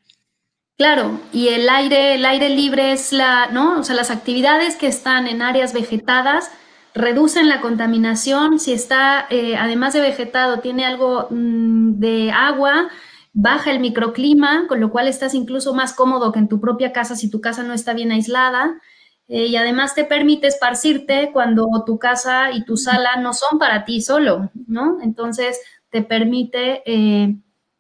Claro, y el aire, el aire libre es la, ¿no? O sea, las actividades que están en áreas vegetadas reducen la contaminación. Si está, eh, además de vegetado, tiene algo mm, de agua, baja el microclima, con lo cual estás incluso más cómodo que en tu propia casa si tu casa no está bien aislada. Eh, y además te permite esparcirte cuando tu casa y tu sala no son para ti solo, ¿no? Entonces te permite eh,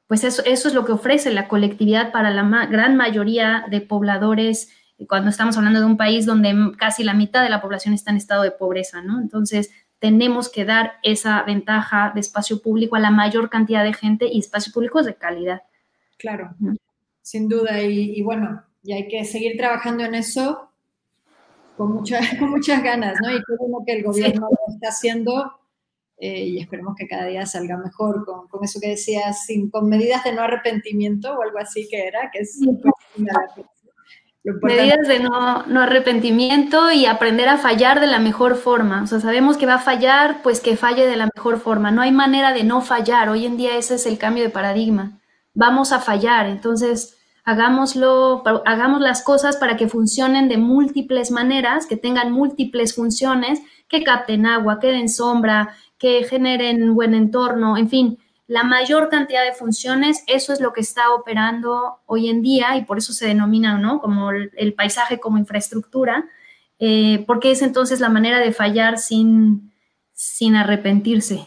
pues eso, eso es lo que ofrece la colectividad para la gran mayoría de pobladores cuando estamos hablando de un país donde casi la mitad de la población está en estado de pobreza, ¿no? Entonces, tenemos que dar esa ventaja de espacio público a la mayor cantidad de gente y espacio público de calidad. Claro, sin duda. Y, bueno, y hay que seguir trabajando en eso con, con muchas ganas, ¿no? Y creo que el gobierno lo está haciendo eh, y esperemos que cada día salga mejor con, con, eso que decías, sin, con medidas de no arrepentimiento o algo así que era, que es Medidas de no, arrepentimiento y aprender a fallar de la mejor forma. O sea, sabemos que va a fallar, pues que falle de la mejor forma. No hay manera de no fallar. Hoy en día ese es el cambio de paradigma. Vamos a fallar. Entonces, hagámoslo, hagamos las cosas para que funcionen de múltiples maneras, que tengan múltiples funciones, que capten agua, que den sombra, que generen buen entorno, en fin, la mayor cantidad de funciones, eso es lo que está operando hoy en día y por eso se denomina ¿no? como el, paisaje como infraestructura, eh, porque es entonces la manera de fallar sin, sin arrepentirse.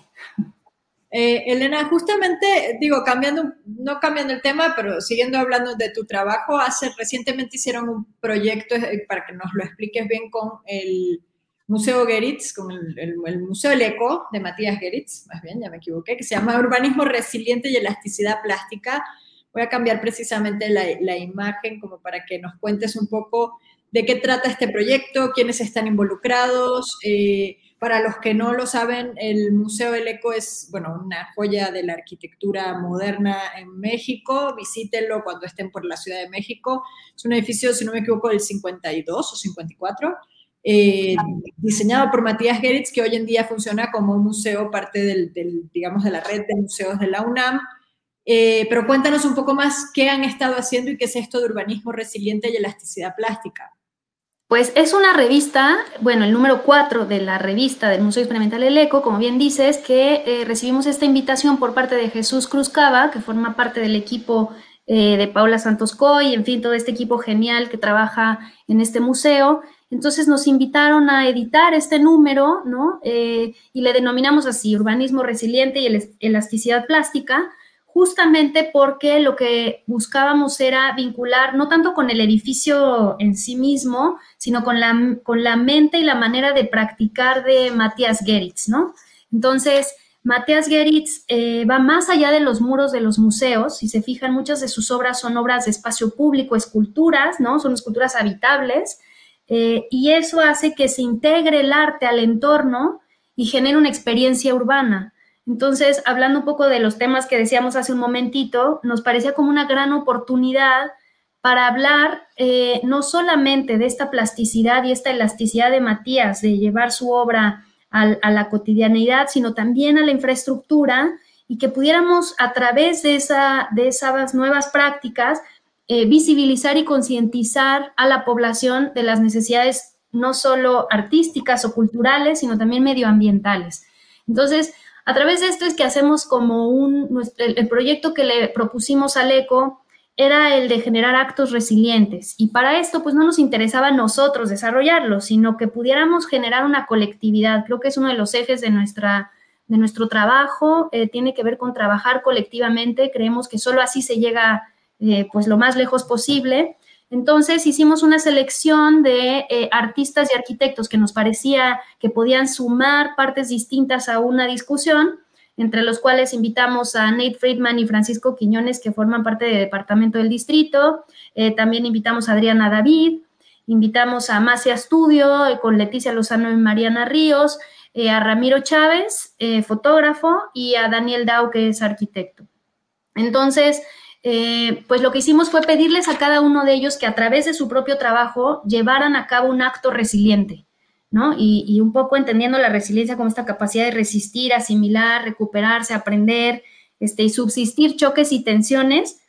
Eh, Elena, justamente, digo, cambiando, no cambiando el tema, pero siguiendo hablando de tu trabajo, hace recientemente hicieron un proyecto, eh, para que nos lo expliques bien, con el Museo Geritz, con el, Museo del Eco de Matías Geritz, más bien, ya me equivoqué, que se llama Urbanismo Resiliente y Elasticidad Plástica. Voy a cambiar precisamente la, imagen como para que nos cuentes un poco de qué trata este proyecto, quiénes están involucrados. Eh, para los que no lo saben, el Museo del Eco es, bueno, una joya de la arquitectura moderna en México. Visítenlo cuando estén por la Ciudad de México. Es un edificio, si no me equivoco, del 52 o 54 eh, diseñado por Matías Geritz, que hoy en día funciona como un museo, parte del, digamos, de la red de museos de la UNAM. Eh, pero cuéntanos un poco más qué han estado haciendo y qué es esto de urbanismo resiliente y elasticidad plástica. Pues es una revista, bueno, el número 4 de la revista del Museo Experimental El Eco, como bien dices, que eh, recibimos esta invitación por parte de Jesús Cruzcava, que forma parte del equipo de Paula Santos Coy, en fin, todo este equipo genial que trabaja en este museo. Entonces nos invitaron a editar este número, ¿no? Eh, y le denominamos así, urbanismo resiliente y elasticidad plástica, justamente porque lo que buscábamos era vincular no tanto con el edificio en sí mismo, sino con la, con la mente y la manera de practicar de Matías Geritz, ¿no? Entonces, Matías Geritz eh, va más allá de los muros de los museos. Si se fijan, muchas de sus obras son obras de espacio público, esculturas, ¿no? Son esculturas habitables eh, y eso hace que se integre el arte al entorno y genere una experiencia urbana. Entonces, hablando un poco de los temas que decíamos hace un momentito, nos parecía como una gran oportunidad para hablar eh, no solamente de esta plasticidad y esta elasticidad de Matías, de llevar su obra a la cotidianeidad, sino también a la infraestructura y que pudiéramos a través de, esa, de esas nuevas prácticas eh, visibilizar y concientizar a la población de las necesidades no solo artísticas o culturales, sino también medioambientales. Entonces, a través de esto es que hacemos como un, el, proyecto que le propusimos al ECO era el de generar actos resilientes. Y para esto, pues no nos interesaba a nosotros desarrollarlo, sino que pudiéramos generar una colectividad. Creo que es uno de los ejes de, nuestra, de nuestro trabajo, eh, tiene que ver con trabajar colectivamente. Creemos que solo así se llega eh, pues lo más lejos posible. Entonces hicimos una selección de eh, artistas y arquitectos que nos parecía que podían sumar partes distintas a una discusión, entre los cuales invitamos a Nate Friedman y Francisco Quiñones, que forman parte del Departamento del Distrito. Eh, también invitamos a Adriana David, invitamos a Macia Studio con Leticia Lozano y Mariana Ríos, a Ramiro Chávez, fotógrafo, y a Daniel Dau, que es arquitecto. Entonces, eh, pues lo que hicimos fue pedirles a cada uno de ellos que a través de su propio trabajo llevaran a cabo un acto resiliente, ¿no? Y, un poco entendiendo la resiliencia como esta capacidad de resistir, asimilar, recuperarse, aprender este, y subsistir choques y tensiones,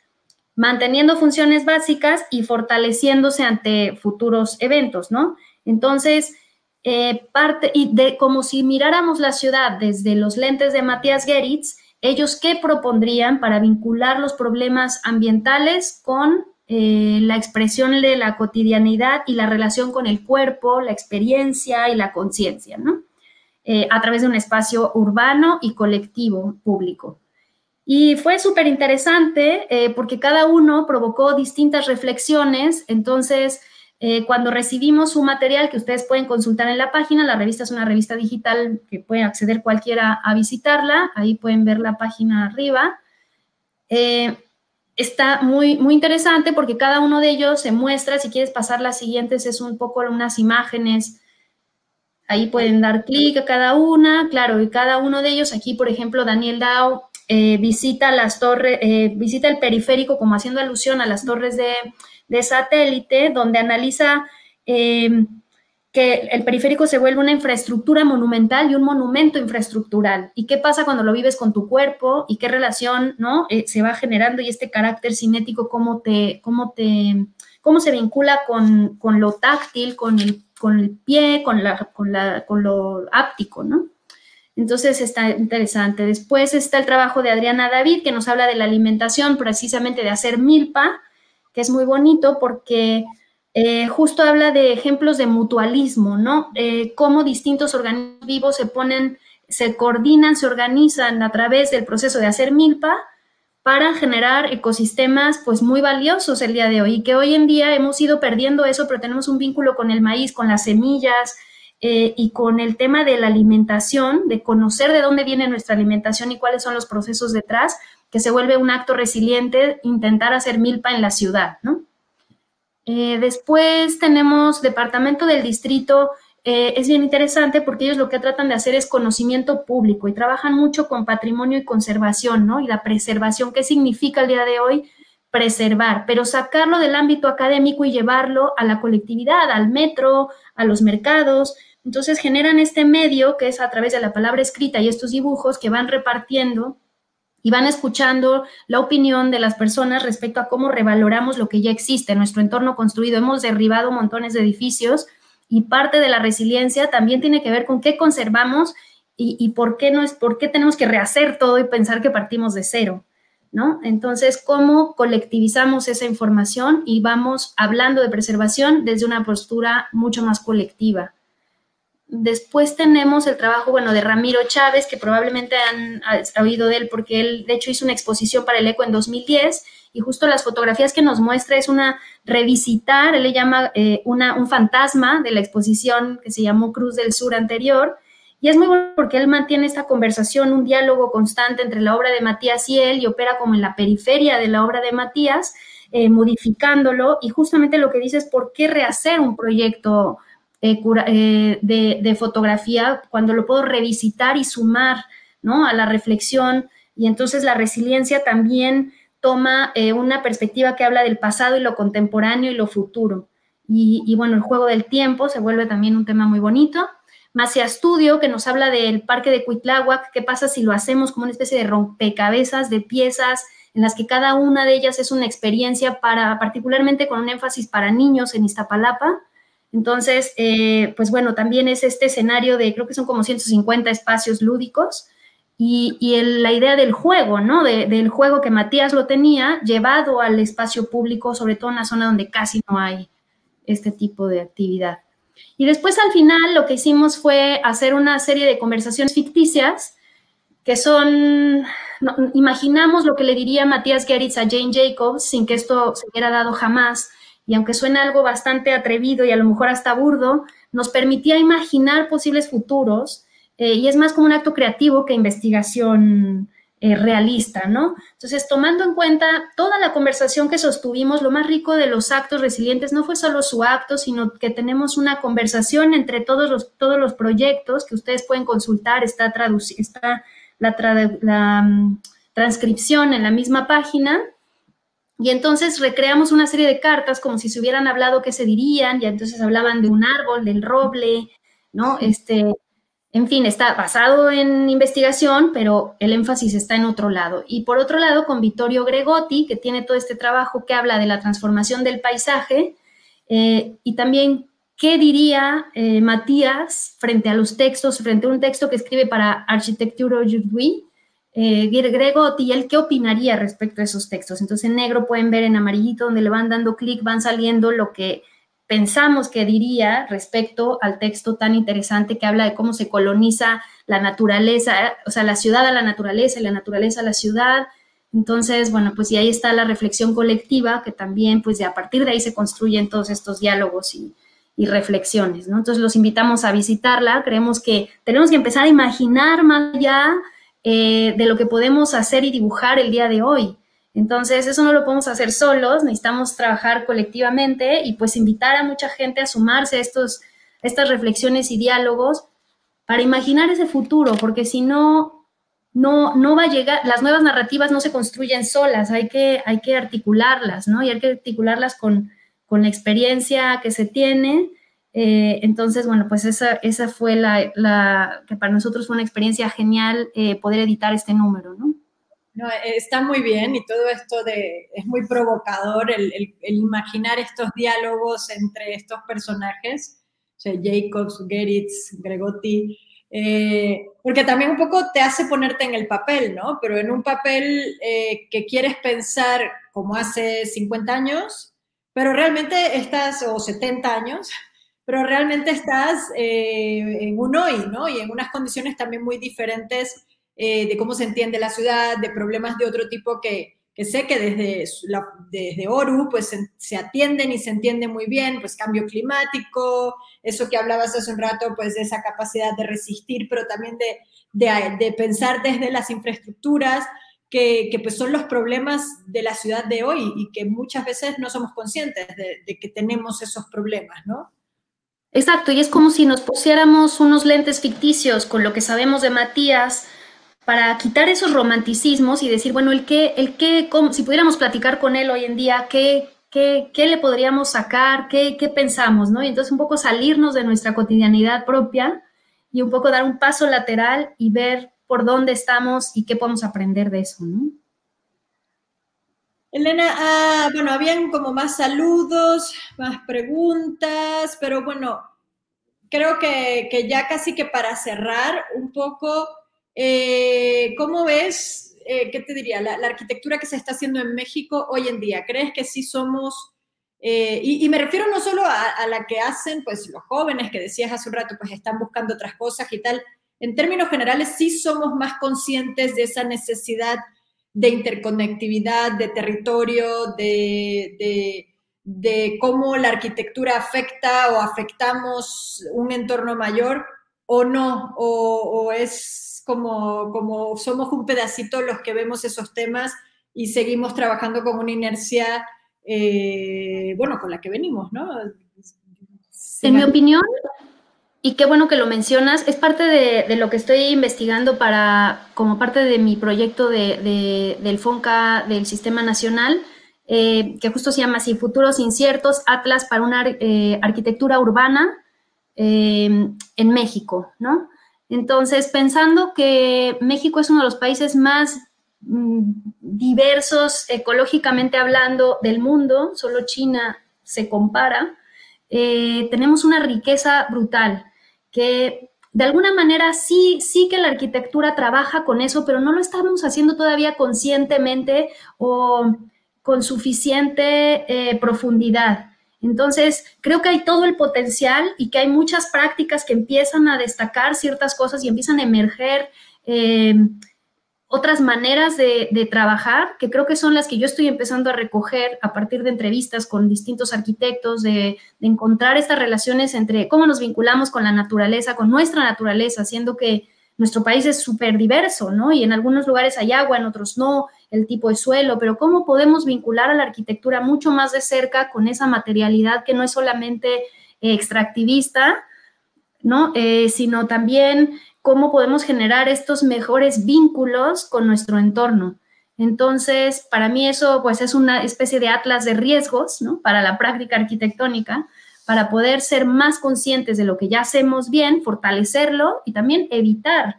manteniendo funciones básicas y fortaleciéndose ante futuros eventos, ¿no? Entonces, eh, parte, y de como si miráramos la ciudad desde los lentes de Matías Geritz, ellos qué propondrían para vincular los problemas ambientales con eh, la expresión de la cotidianidad y la relación con el cuerpo, la experiencia y la conciencia, ¿no? Eh, a través de un espacio urbano y colectivo público. Y fue súper interesante eh, porque cada uno provocó distintas reflexiones, entonces eh, cuando recibimos su material que ustedes pueden consultar en la página, la revista es una revista digital que puede acceder cualquiera a visitarla, ahí pueden ver la página arriba. Eh, está muy, muy interesante porque cada uno de ellos se muestra, si quieres pasar las siguientes, es un poco unas imágenes, ahí pueden dar clic a cada una, claro, y cada uno de ellos, aquí por ejemplo Daniel Dao eh, visita las torres, visita el periférico como haciendo alusión a las torres de de satélite, donde analiza eh, que el periférico se vuelve una infraestructura monumental y un monumento infraestructural. ¿Y qué pasa cuando lo vives con tu cuerpo? ¿Y qué relación ¿no? Eh, se va generando? Y este carácter cinético, ¿cómo, te, cómo, te, cómo se vincula con, lo táctil, con el, con el pie, con, la, con, la, con lo áptico, ¿no? Entonces está interesante. Después está el trabajo de Adriana David, que nos habla de la alimentación, precisamente de hacer milpa, que es muy bonito porque eh, justo habla de ejemplos de mutualismo, ¿no? Eh, cómo distintos organismos vivos se ponen, se coordinan, se organizan a través del proceso de hacer milpa para generar ecosistemas pues muy valiosos el día de hoy y que hoy en día hemos ido perdiendo eso, pero tenemos un vínculo con el maíz, con las semillas eh, y con el tema de la alimentación, de conocer de dónde viene nuestra alimentación y cuáles son los procesos detrás, que se vuelve un acto resiliente intentar hacer milpa en la ciudad, ¿no? Eh, después tenemos Departamento del Distrito, eh, es bien interesante porque ellos lo que tratan de hacer es conocimiento público y trabajan mucho con patrimonio y conservación, ¿no? Y la preservación, ¿qué significa el día de hoy? Preservar, pero sacarlo del ámbito académico y llevarlo a la colectividad, al metro, a los mercados. Entonces generan este medio que es a través de la palabra escrita y estos dibujos que van repartiendo y van escuchando la opinión de las personas respecto a cómo revaloramos lo que ya existe en nuestro entorno construido. Hemos derribado montones de edificios y parte de la resiliencia también tiene que ver con qué conservamos y, por, qué no es, por qué tenemos que rehacer todo y pensar que partimos de cero. ¿No? Entonces, ¿cómo colectivizamos esa información y vamos hablando de preservación desde una postura mucho más colectiva? Después tenemos el trabajo, bueno, de Ramiro Chávez, que probablemente han, oído de él porque él, de hecho, hizo una exposición para el ECO en 2010 y justo las fotografías que nos muestra es una revisitar, él le llama eh, una, un fantasma de la exposición que se llamó Cruz del Sur anterior. Y es muy bueno porque él mantiene esta conversación, un diálogo constante entre la obra de Matías y él y opera como en la periferia de la obra de Matías, eh, modificándolo. Y justamente lo que dice es por qué rehacer un proyecto eh, eh, de, fotografía cuando lo puedo revisitar y sumar ¿no? a la reflexión. Y entonces la resiliencia también toma eh, una perspectiva que habla del pasado y lo contemporáneo y lo futuro. Y, bueno, el juego del tiempo se vuelve también un tema muy bonito. Macia Studio, que nos habla del parque de Cuitláhuac, qué pasa si lo hacemos como una especie de rompecabezas de piezas en las que cada una de ellas es una experiencia para, particularmente con un énfasis para niños en Iztapalapa, entonces, eh, pues bueno, también es este escenario de, creo que son como 150 espacios lúdicos y, la idea del juego, ¿no? del juego que Matías lo tenía llevado al espacio público, sobre todo en la zona donde casi no hay este tipo de actividad. Y después al final lo que hicimos fue hacer una serie de conversaciones ficticias que son, imaginamos lo que le diría Matías Geritz a Jane Jacobs sin que esto se hubiera dado jamás, y aunque suena algo bastante atrevido y a lo mejor hasta burdo, nos permitía imaginar posibles futuros eh, y es más como un acto creativo que investigación eh, realista, ¿no? Entonces, tomando en cuenta toda la conversación que sostuvimos, lo más rico de los actos resilientes no fue solo su acto, sino que tenemos una conversación entre todos los, todos los proyectos que ustedes pueden consultar, está, está la, mm, transcripción en la misma página Y entonces recreamos una serie de cartas como si se hubieran hablado qué se dirían, y entonces hablaban de un árbol, del roble, ¿no? Este, en fin, está basado en investigación, pero el énfasis está en otro lado. Y por otro lado, con Vittorio Gregotti, que tiene todo este trabajo que habla de la transformación del paisaje, eh, y también qué diría eh, Matías frente a los textos, frente a un texto que escribe para Architecture aujourd'hui, eh, Gregotti, él qué opinaría respecto a esos textos. Entonces en negro pueden ver en amarillito donde le van dando clic, van saliendo lo que pensamos que diría respecto al texto tan interesante que habla de cómo se coloniza la naturaleza, o sea, la ciudad a la naturaleza y la naturaleza a la ciudad. Entonces, bueno, pues y ahí está la reflexión colectiva que también, pues de a partir de ahí se construyen todos estos diálogos y, y reflexiones, ¿no? Entonces los invitamos a visitarla, creemos que tenemos que empezar a imaginar más allá eh, de lo que podemos hacer y dibujar el día de hoy. Entonces, eso no lo podemos hacer solos, necesitamos trabajar colectivamente y pues invitar a mucha gente a sumarse a estos, estas reflexiones y diálogos para imaginar ese futuro, porque si no, no, no va a llegar, las nuevas narrativas no se construyen solas, hay que, hay que articularlas, ¿no? Y hay que articularlas con, con la experiencia que se tiene. Eh, entonces, bueno, pues esa, esa fue la, que para nosotros fue una experiencia genial eh, poder editar este número, ¿no? No, está muy bien y todo esto de, es muy provocador el, imaginar estos diálogos entre estos personajes, o sea, Jacobs, Geritz, Gregotti, eh, porque también un poco te hace ponerte en el papel, ¿no? Pero en un papel eh, que quieres pensar como hace 50 años, pero realmente estás, o 70 años, pero realmente estás eh, en un hoy, ¿no? Y en unas condiciones también muy diferentes eh, de cómo se entiende la ciudad, de problemas de otro tipo que, que sé que desde, desde ORU pues se, atienden y se entienden muy bien, pues cambio climático, eso que hablabas hace un rato, pues de esa capacidad de resistir, pero también de, de, de pensar desde las infraestructuras, que, que, pues son los problemas de la ciudad de hoy y que muchas veces no somos conscientes de, de que tenemos esos problemas, ¿no? Exacto, y es como si nos pusiéramos unos lentes ficticios con lo que sabemos de Matías, para quitar esos romanticismos y decir, bueno, el qué, el qué, si pudiéramos platicar con él hoy en día, ¿qué, qué, qué le podríamos sacar? ¿Qué, ¿Qué pensamos? ¿no? Y entonces un poco salirnos de nuestra cotidianidad propia y un poco dar un paso lateral y ver por dónde estamos y qué podemos aprender de eso, ¿no? Elena, ah, bueno, habían como más saludos, más preguntas, pero bueno, creo que, que ya casi que para cerrar un poco, eh, ¿Cómo ves, eh, qué te diría, la, arquitectura que se está haciendo en México hoy en día? ¿Crees que sí somos, eh, y, me refiero no solo a, la que hacen pues los jóvenes que decías hace un rato, pues están buscando otras cosas y tal, en términos generales sí somos más conscientes de esa necesidad de interconectividad, de territorio, de, de cómo la arquitectura afecta o afectamos un entorno mayor o no, o, es como, como somos un pedacito los que vemos esos temas y seguimos trabajando con una inercia, eh, bueno, con la que venimos, ¿no? en mi opinión, y qué bueno que lo mencionas, es parte de, lo que estoy investigando para, como parte de mi proyecto de, del FONCA, del Sistema Nacional, eh, que justo se llama así, Futuros Inciertos, Atlas para una eh, Arquitectura Urbana, Em, en México, ¿no? Entonces, pensando que México es uno de los países más mm, diversos ecológicamente hablando del mundo, solo China se compara, eh, tenemos una riqueza brutal que de alguna manera sí, sí que la arquitectura trabaja con eso, pero no lo estamos haciendo todavía conscientemente o con suficiente eh, profundidad. Entonces, creo que hay todo el potencial y que hay muchas prácticas que empiezan a destacar ciertas cosas y empiezan a emerger eh, otras maneras de, trabajar, que creo que son las que yo estoy empezando a recoger a partir de entrevistas con distintos arquitectos, de, encontrar estas relaciones entre cómo nos vinculamos con la naturaleza, con nuestra naturaleza, haciendo que nuestro país es súper diverso, ¿no? Y en algunos lugares hay agua, en otros no, el tipo de suelo, pero cómo podemos vincular a la arquitectura mucho más de cerca con esa materialidad que no es solamente eh, extractivista, ¿no? Eh, sino también cómo podemos generar estos mejores vínculos con nuestro entorno. Entonces, para mí eso pues es una especie de atlas de riesgos, ¿no? Para la práctica arquitectónica, para poder ser más conscientes de lo que ya hacemos bien, fortalecerlo y también evitar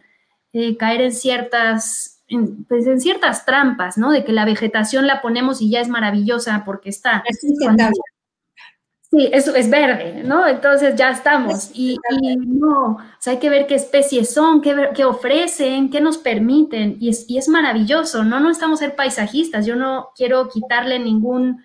eh, caer en ciertas, pues en ciertas trampas, ¿no? De que la vegetación la ponemos y ya es maravillosa porque está. Sí, eso es verde, ¿no? Entonces ya estamos. Y, no, o sea, hay que ver qué especies son, qué, qué ofrecen, qué nos permiten. Y es, y es maravilloso, ¿no? No estamos ser paisajistas. Yo no quiero quitarle ningún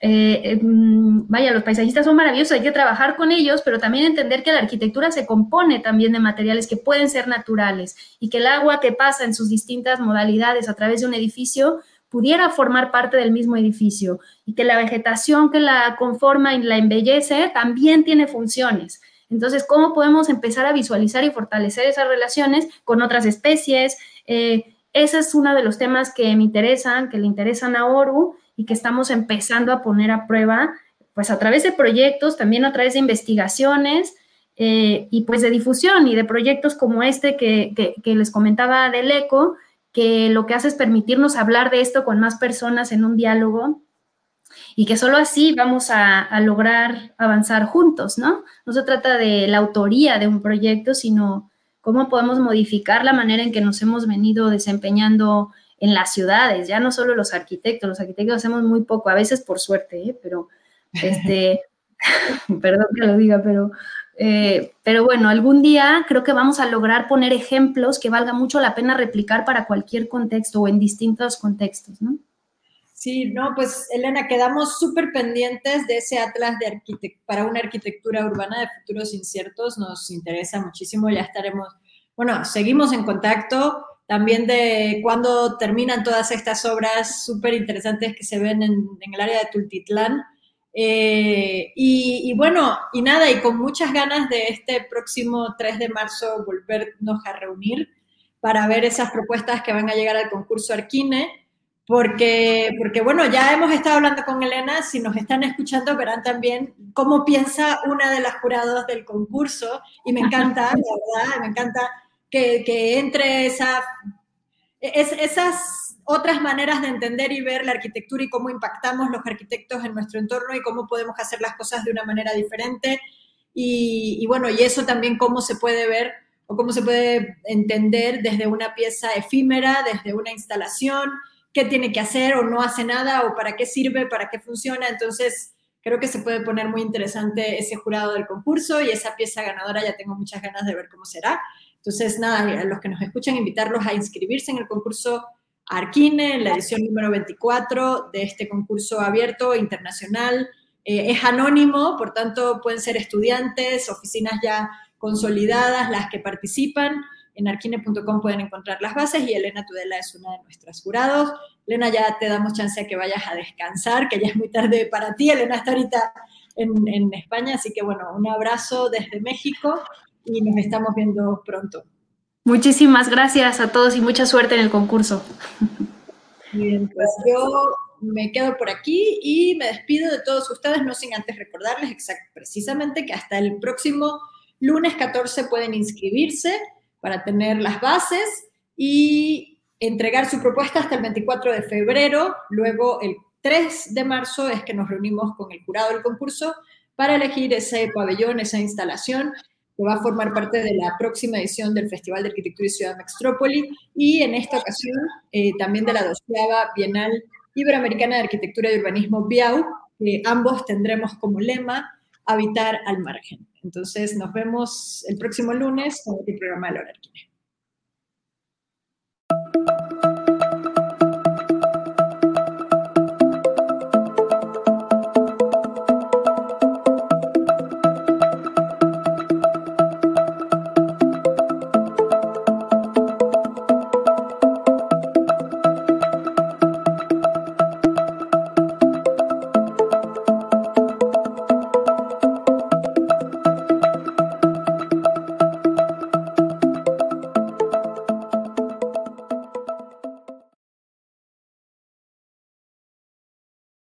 eh, em, vaya, los paisajistas son maravillosos, hay que trabajar con ellos, pero también entender que la arquitectura se compone también de materiales que pueden ser naturales y que el agua que pasa en sus distintas modalidades a través de un edificio pudiera formar parte del mismo edificio y que la vegetación que la conforma y la embellece también tiene funciones. Entonces, ¿cómo podemos empezar a visualizar y fortalecer esas relaciones con otras especies? Eh, ese es uno de los temas que me interesan, que le interesan a Oru y que estamos empezando a poner a prueba, pues a través de proyectos, también a través de investigaciones eh, y pues de difusión y de proyectos como este que, les comentaba del ECO, que lo que hace es permitirnos hablar de esto con más personas en un diálogo y que solo así vamos a, a, lograr avanzar juntos, ¿no? No se trata de la autoría de un proyecto, sino cómo podemos modificar la manera en que nos hemos venido desempeñando en las ciudades, ya no solo los arquitectos, los arquitectos hacemos muy poco, a veces por suerte, ¿eh? pero este, perdón que lo diga, pero, eh, pero bueno, algún día creo que vamos a lograr poner ejemplos que valga mucho la pena replicar para cualquier contexto o en distintos contextos, ¿no? Sí, no, pues Elena, quedamos súper pendientes de ese atlas de para una arquitectura urbana de futuros inciertos, nos interesa muchísimo, ya estaremos, bueno, seguimos en contacto, también de cuando terminan todas estas obras súper interesantes que se ven en, el área de Tultitlán. Eh, y, bueno, y nada, y con muchas ganas de este próximo 3 de marzo volvernos a reunir para ver esas propuestas que van a llegar al concurso Arquine, porque, porque bueno, ya hemos estado hablando con Elena, si nos están escuchando verán también cómo piensa una de las juradas del concurso, y me encanta, la verdad, me encanta que, entre esa, es, esas otras maneras de entender y ver la arquitectura y cómo impactamos los arquitectos en nuestro entorno y cómo podemos hacer las cosas de una manera diferente. Y, bueno, y eso también cómo se puede ver o cómo se puede entender desde una pieza efímera, desde una instalación, qué tiene que hacer o no hace nada o para qué sirve, para qué funciona. Entonces, creo que se puede poner muy interesante ese jurado del concurso y esa pieza ganadora ya tengo muchas ganas de ver cómo será. Entonces, nada, a los que nos escuchan, invitarlos a inscribirse en el concurso Arquine, en la edición número 24 de este concurso abierto internacional. Eh, es anónimo, por tanto, pueden ser estudiantes, oficinas ya consolidadas las que participan. En arquine.com pueden encontrar las bases y Elena Tudela es una de nuestras jurados. Elena, ya te damos chance a que vayas a descansar, que ya es muy tarde para ti. Elena está ahorita en, en España, así que bueno, un abrazo desde México y nos estamos viendo pronto. Muchísimas gracias a todos y mucha suerte en el concurso. Bien, pues yo me quedo por aquí y me despido de todos ustedes, no sin antes recordarles precisamente que hasta el próximo lunes 14 pueden inscribirse para tener las bases y entregar su propuesta hasta el 24 de febrero. Luego, el 3 de marzo es que nos reunimos con el jurado del concurso para elegir ese pabellón, esa instalación que va a formar parte de la próxima edición del Festival de Arquitectura y Ciudad Mextrópoli y en esta ocasión eh, también de la doceava Bienal Iberoamericana de Arquitectura y Urbanismo BIAU, que ambos tendremos como lema habitar al margen. Entonces nos vemos el próximo lunes con el programa de la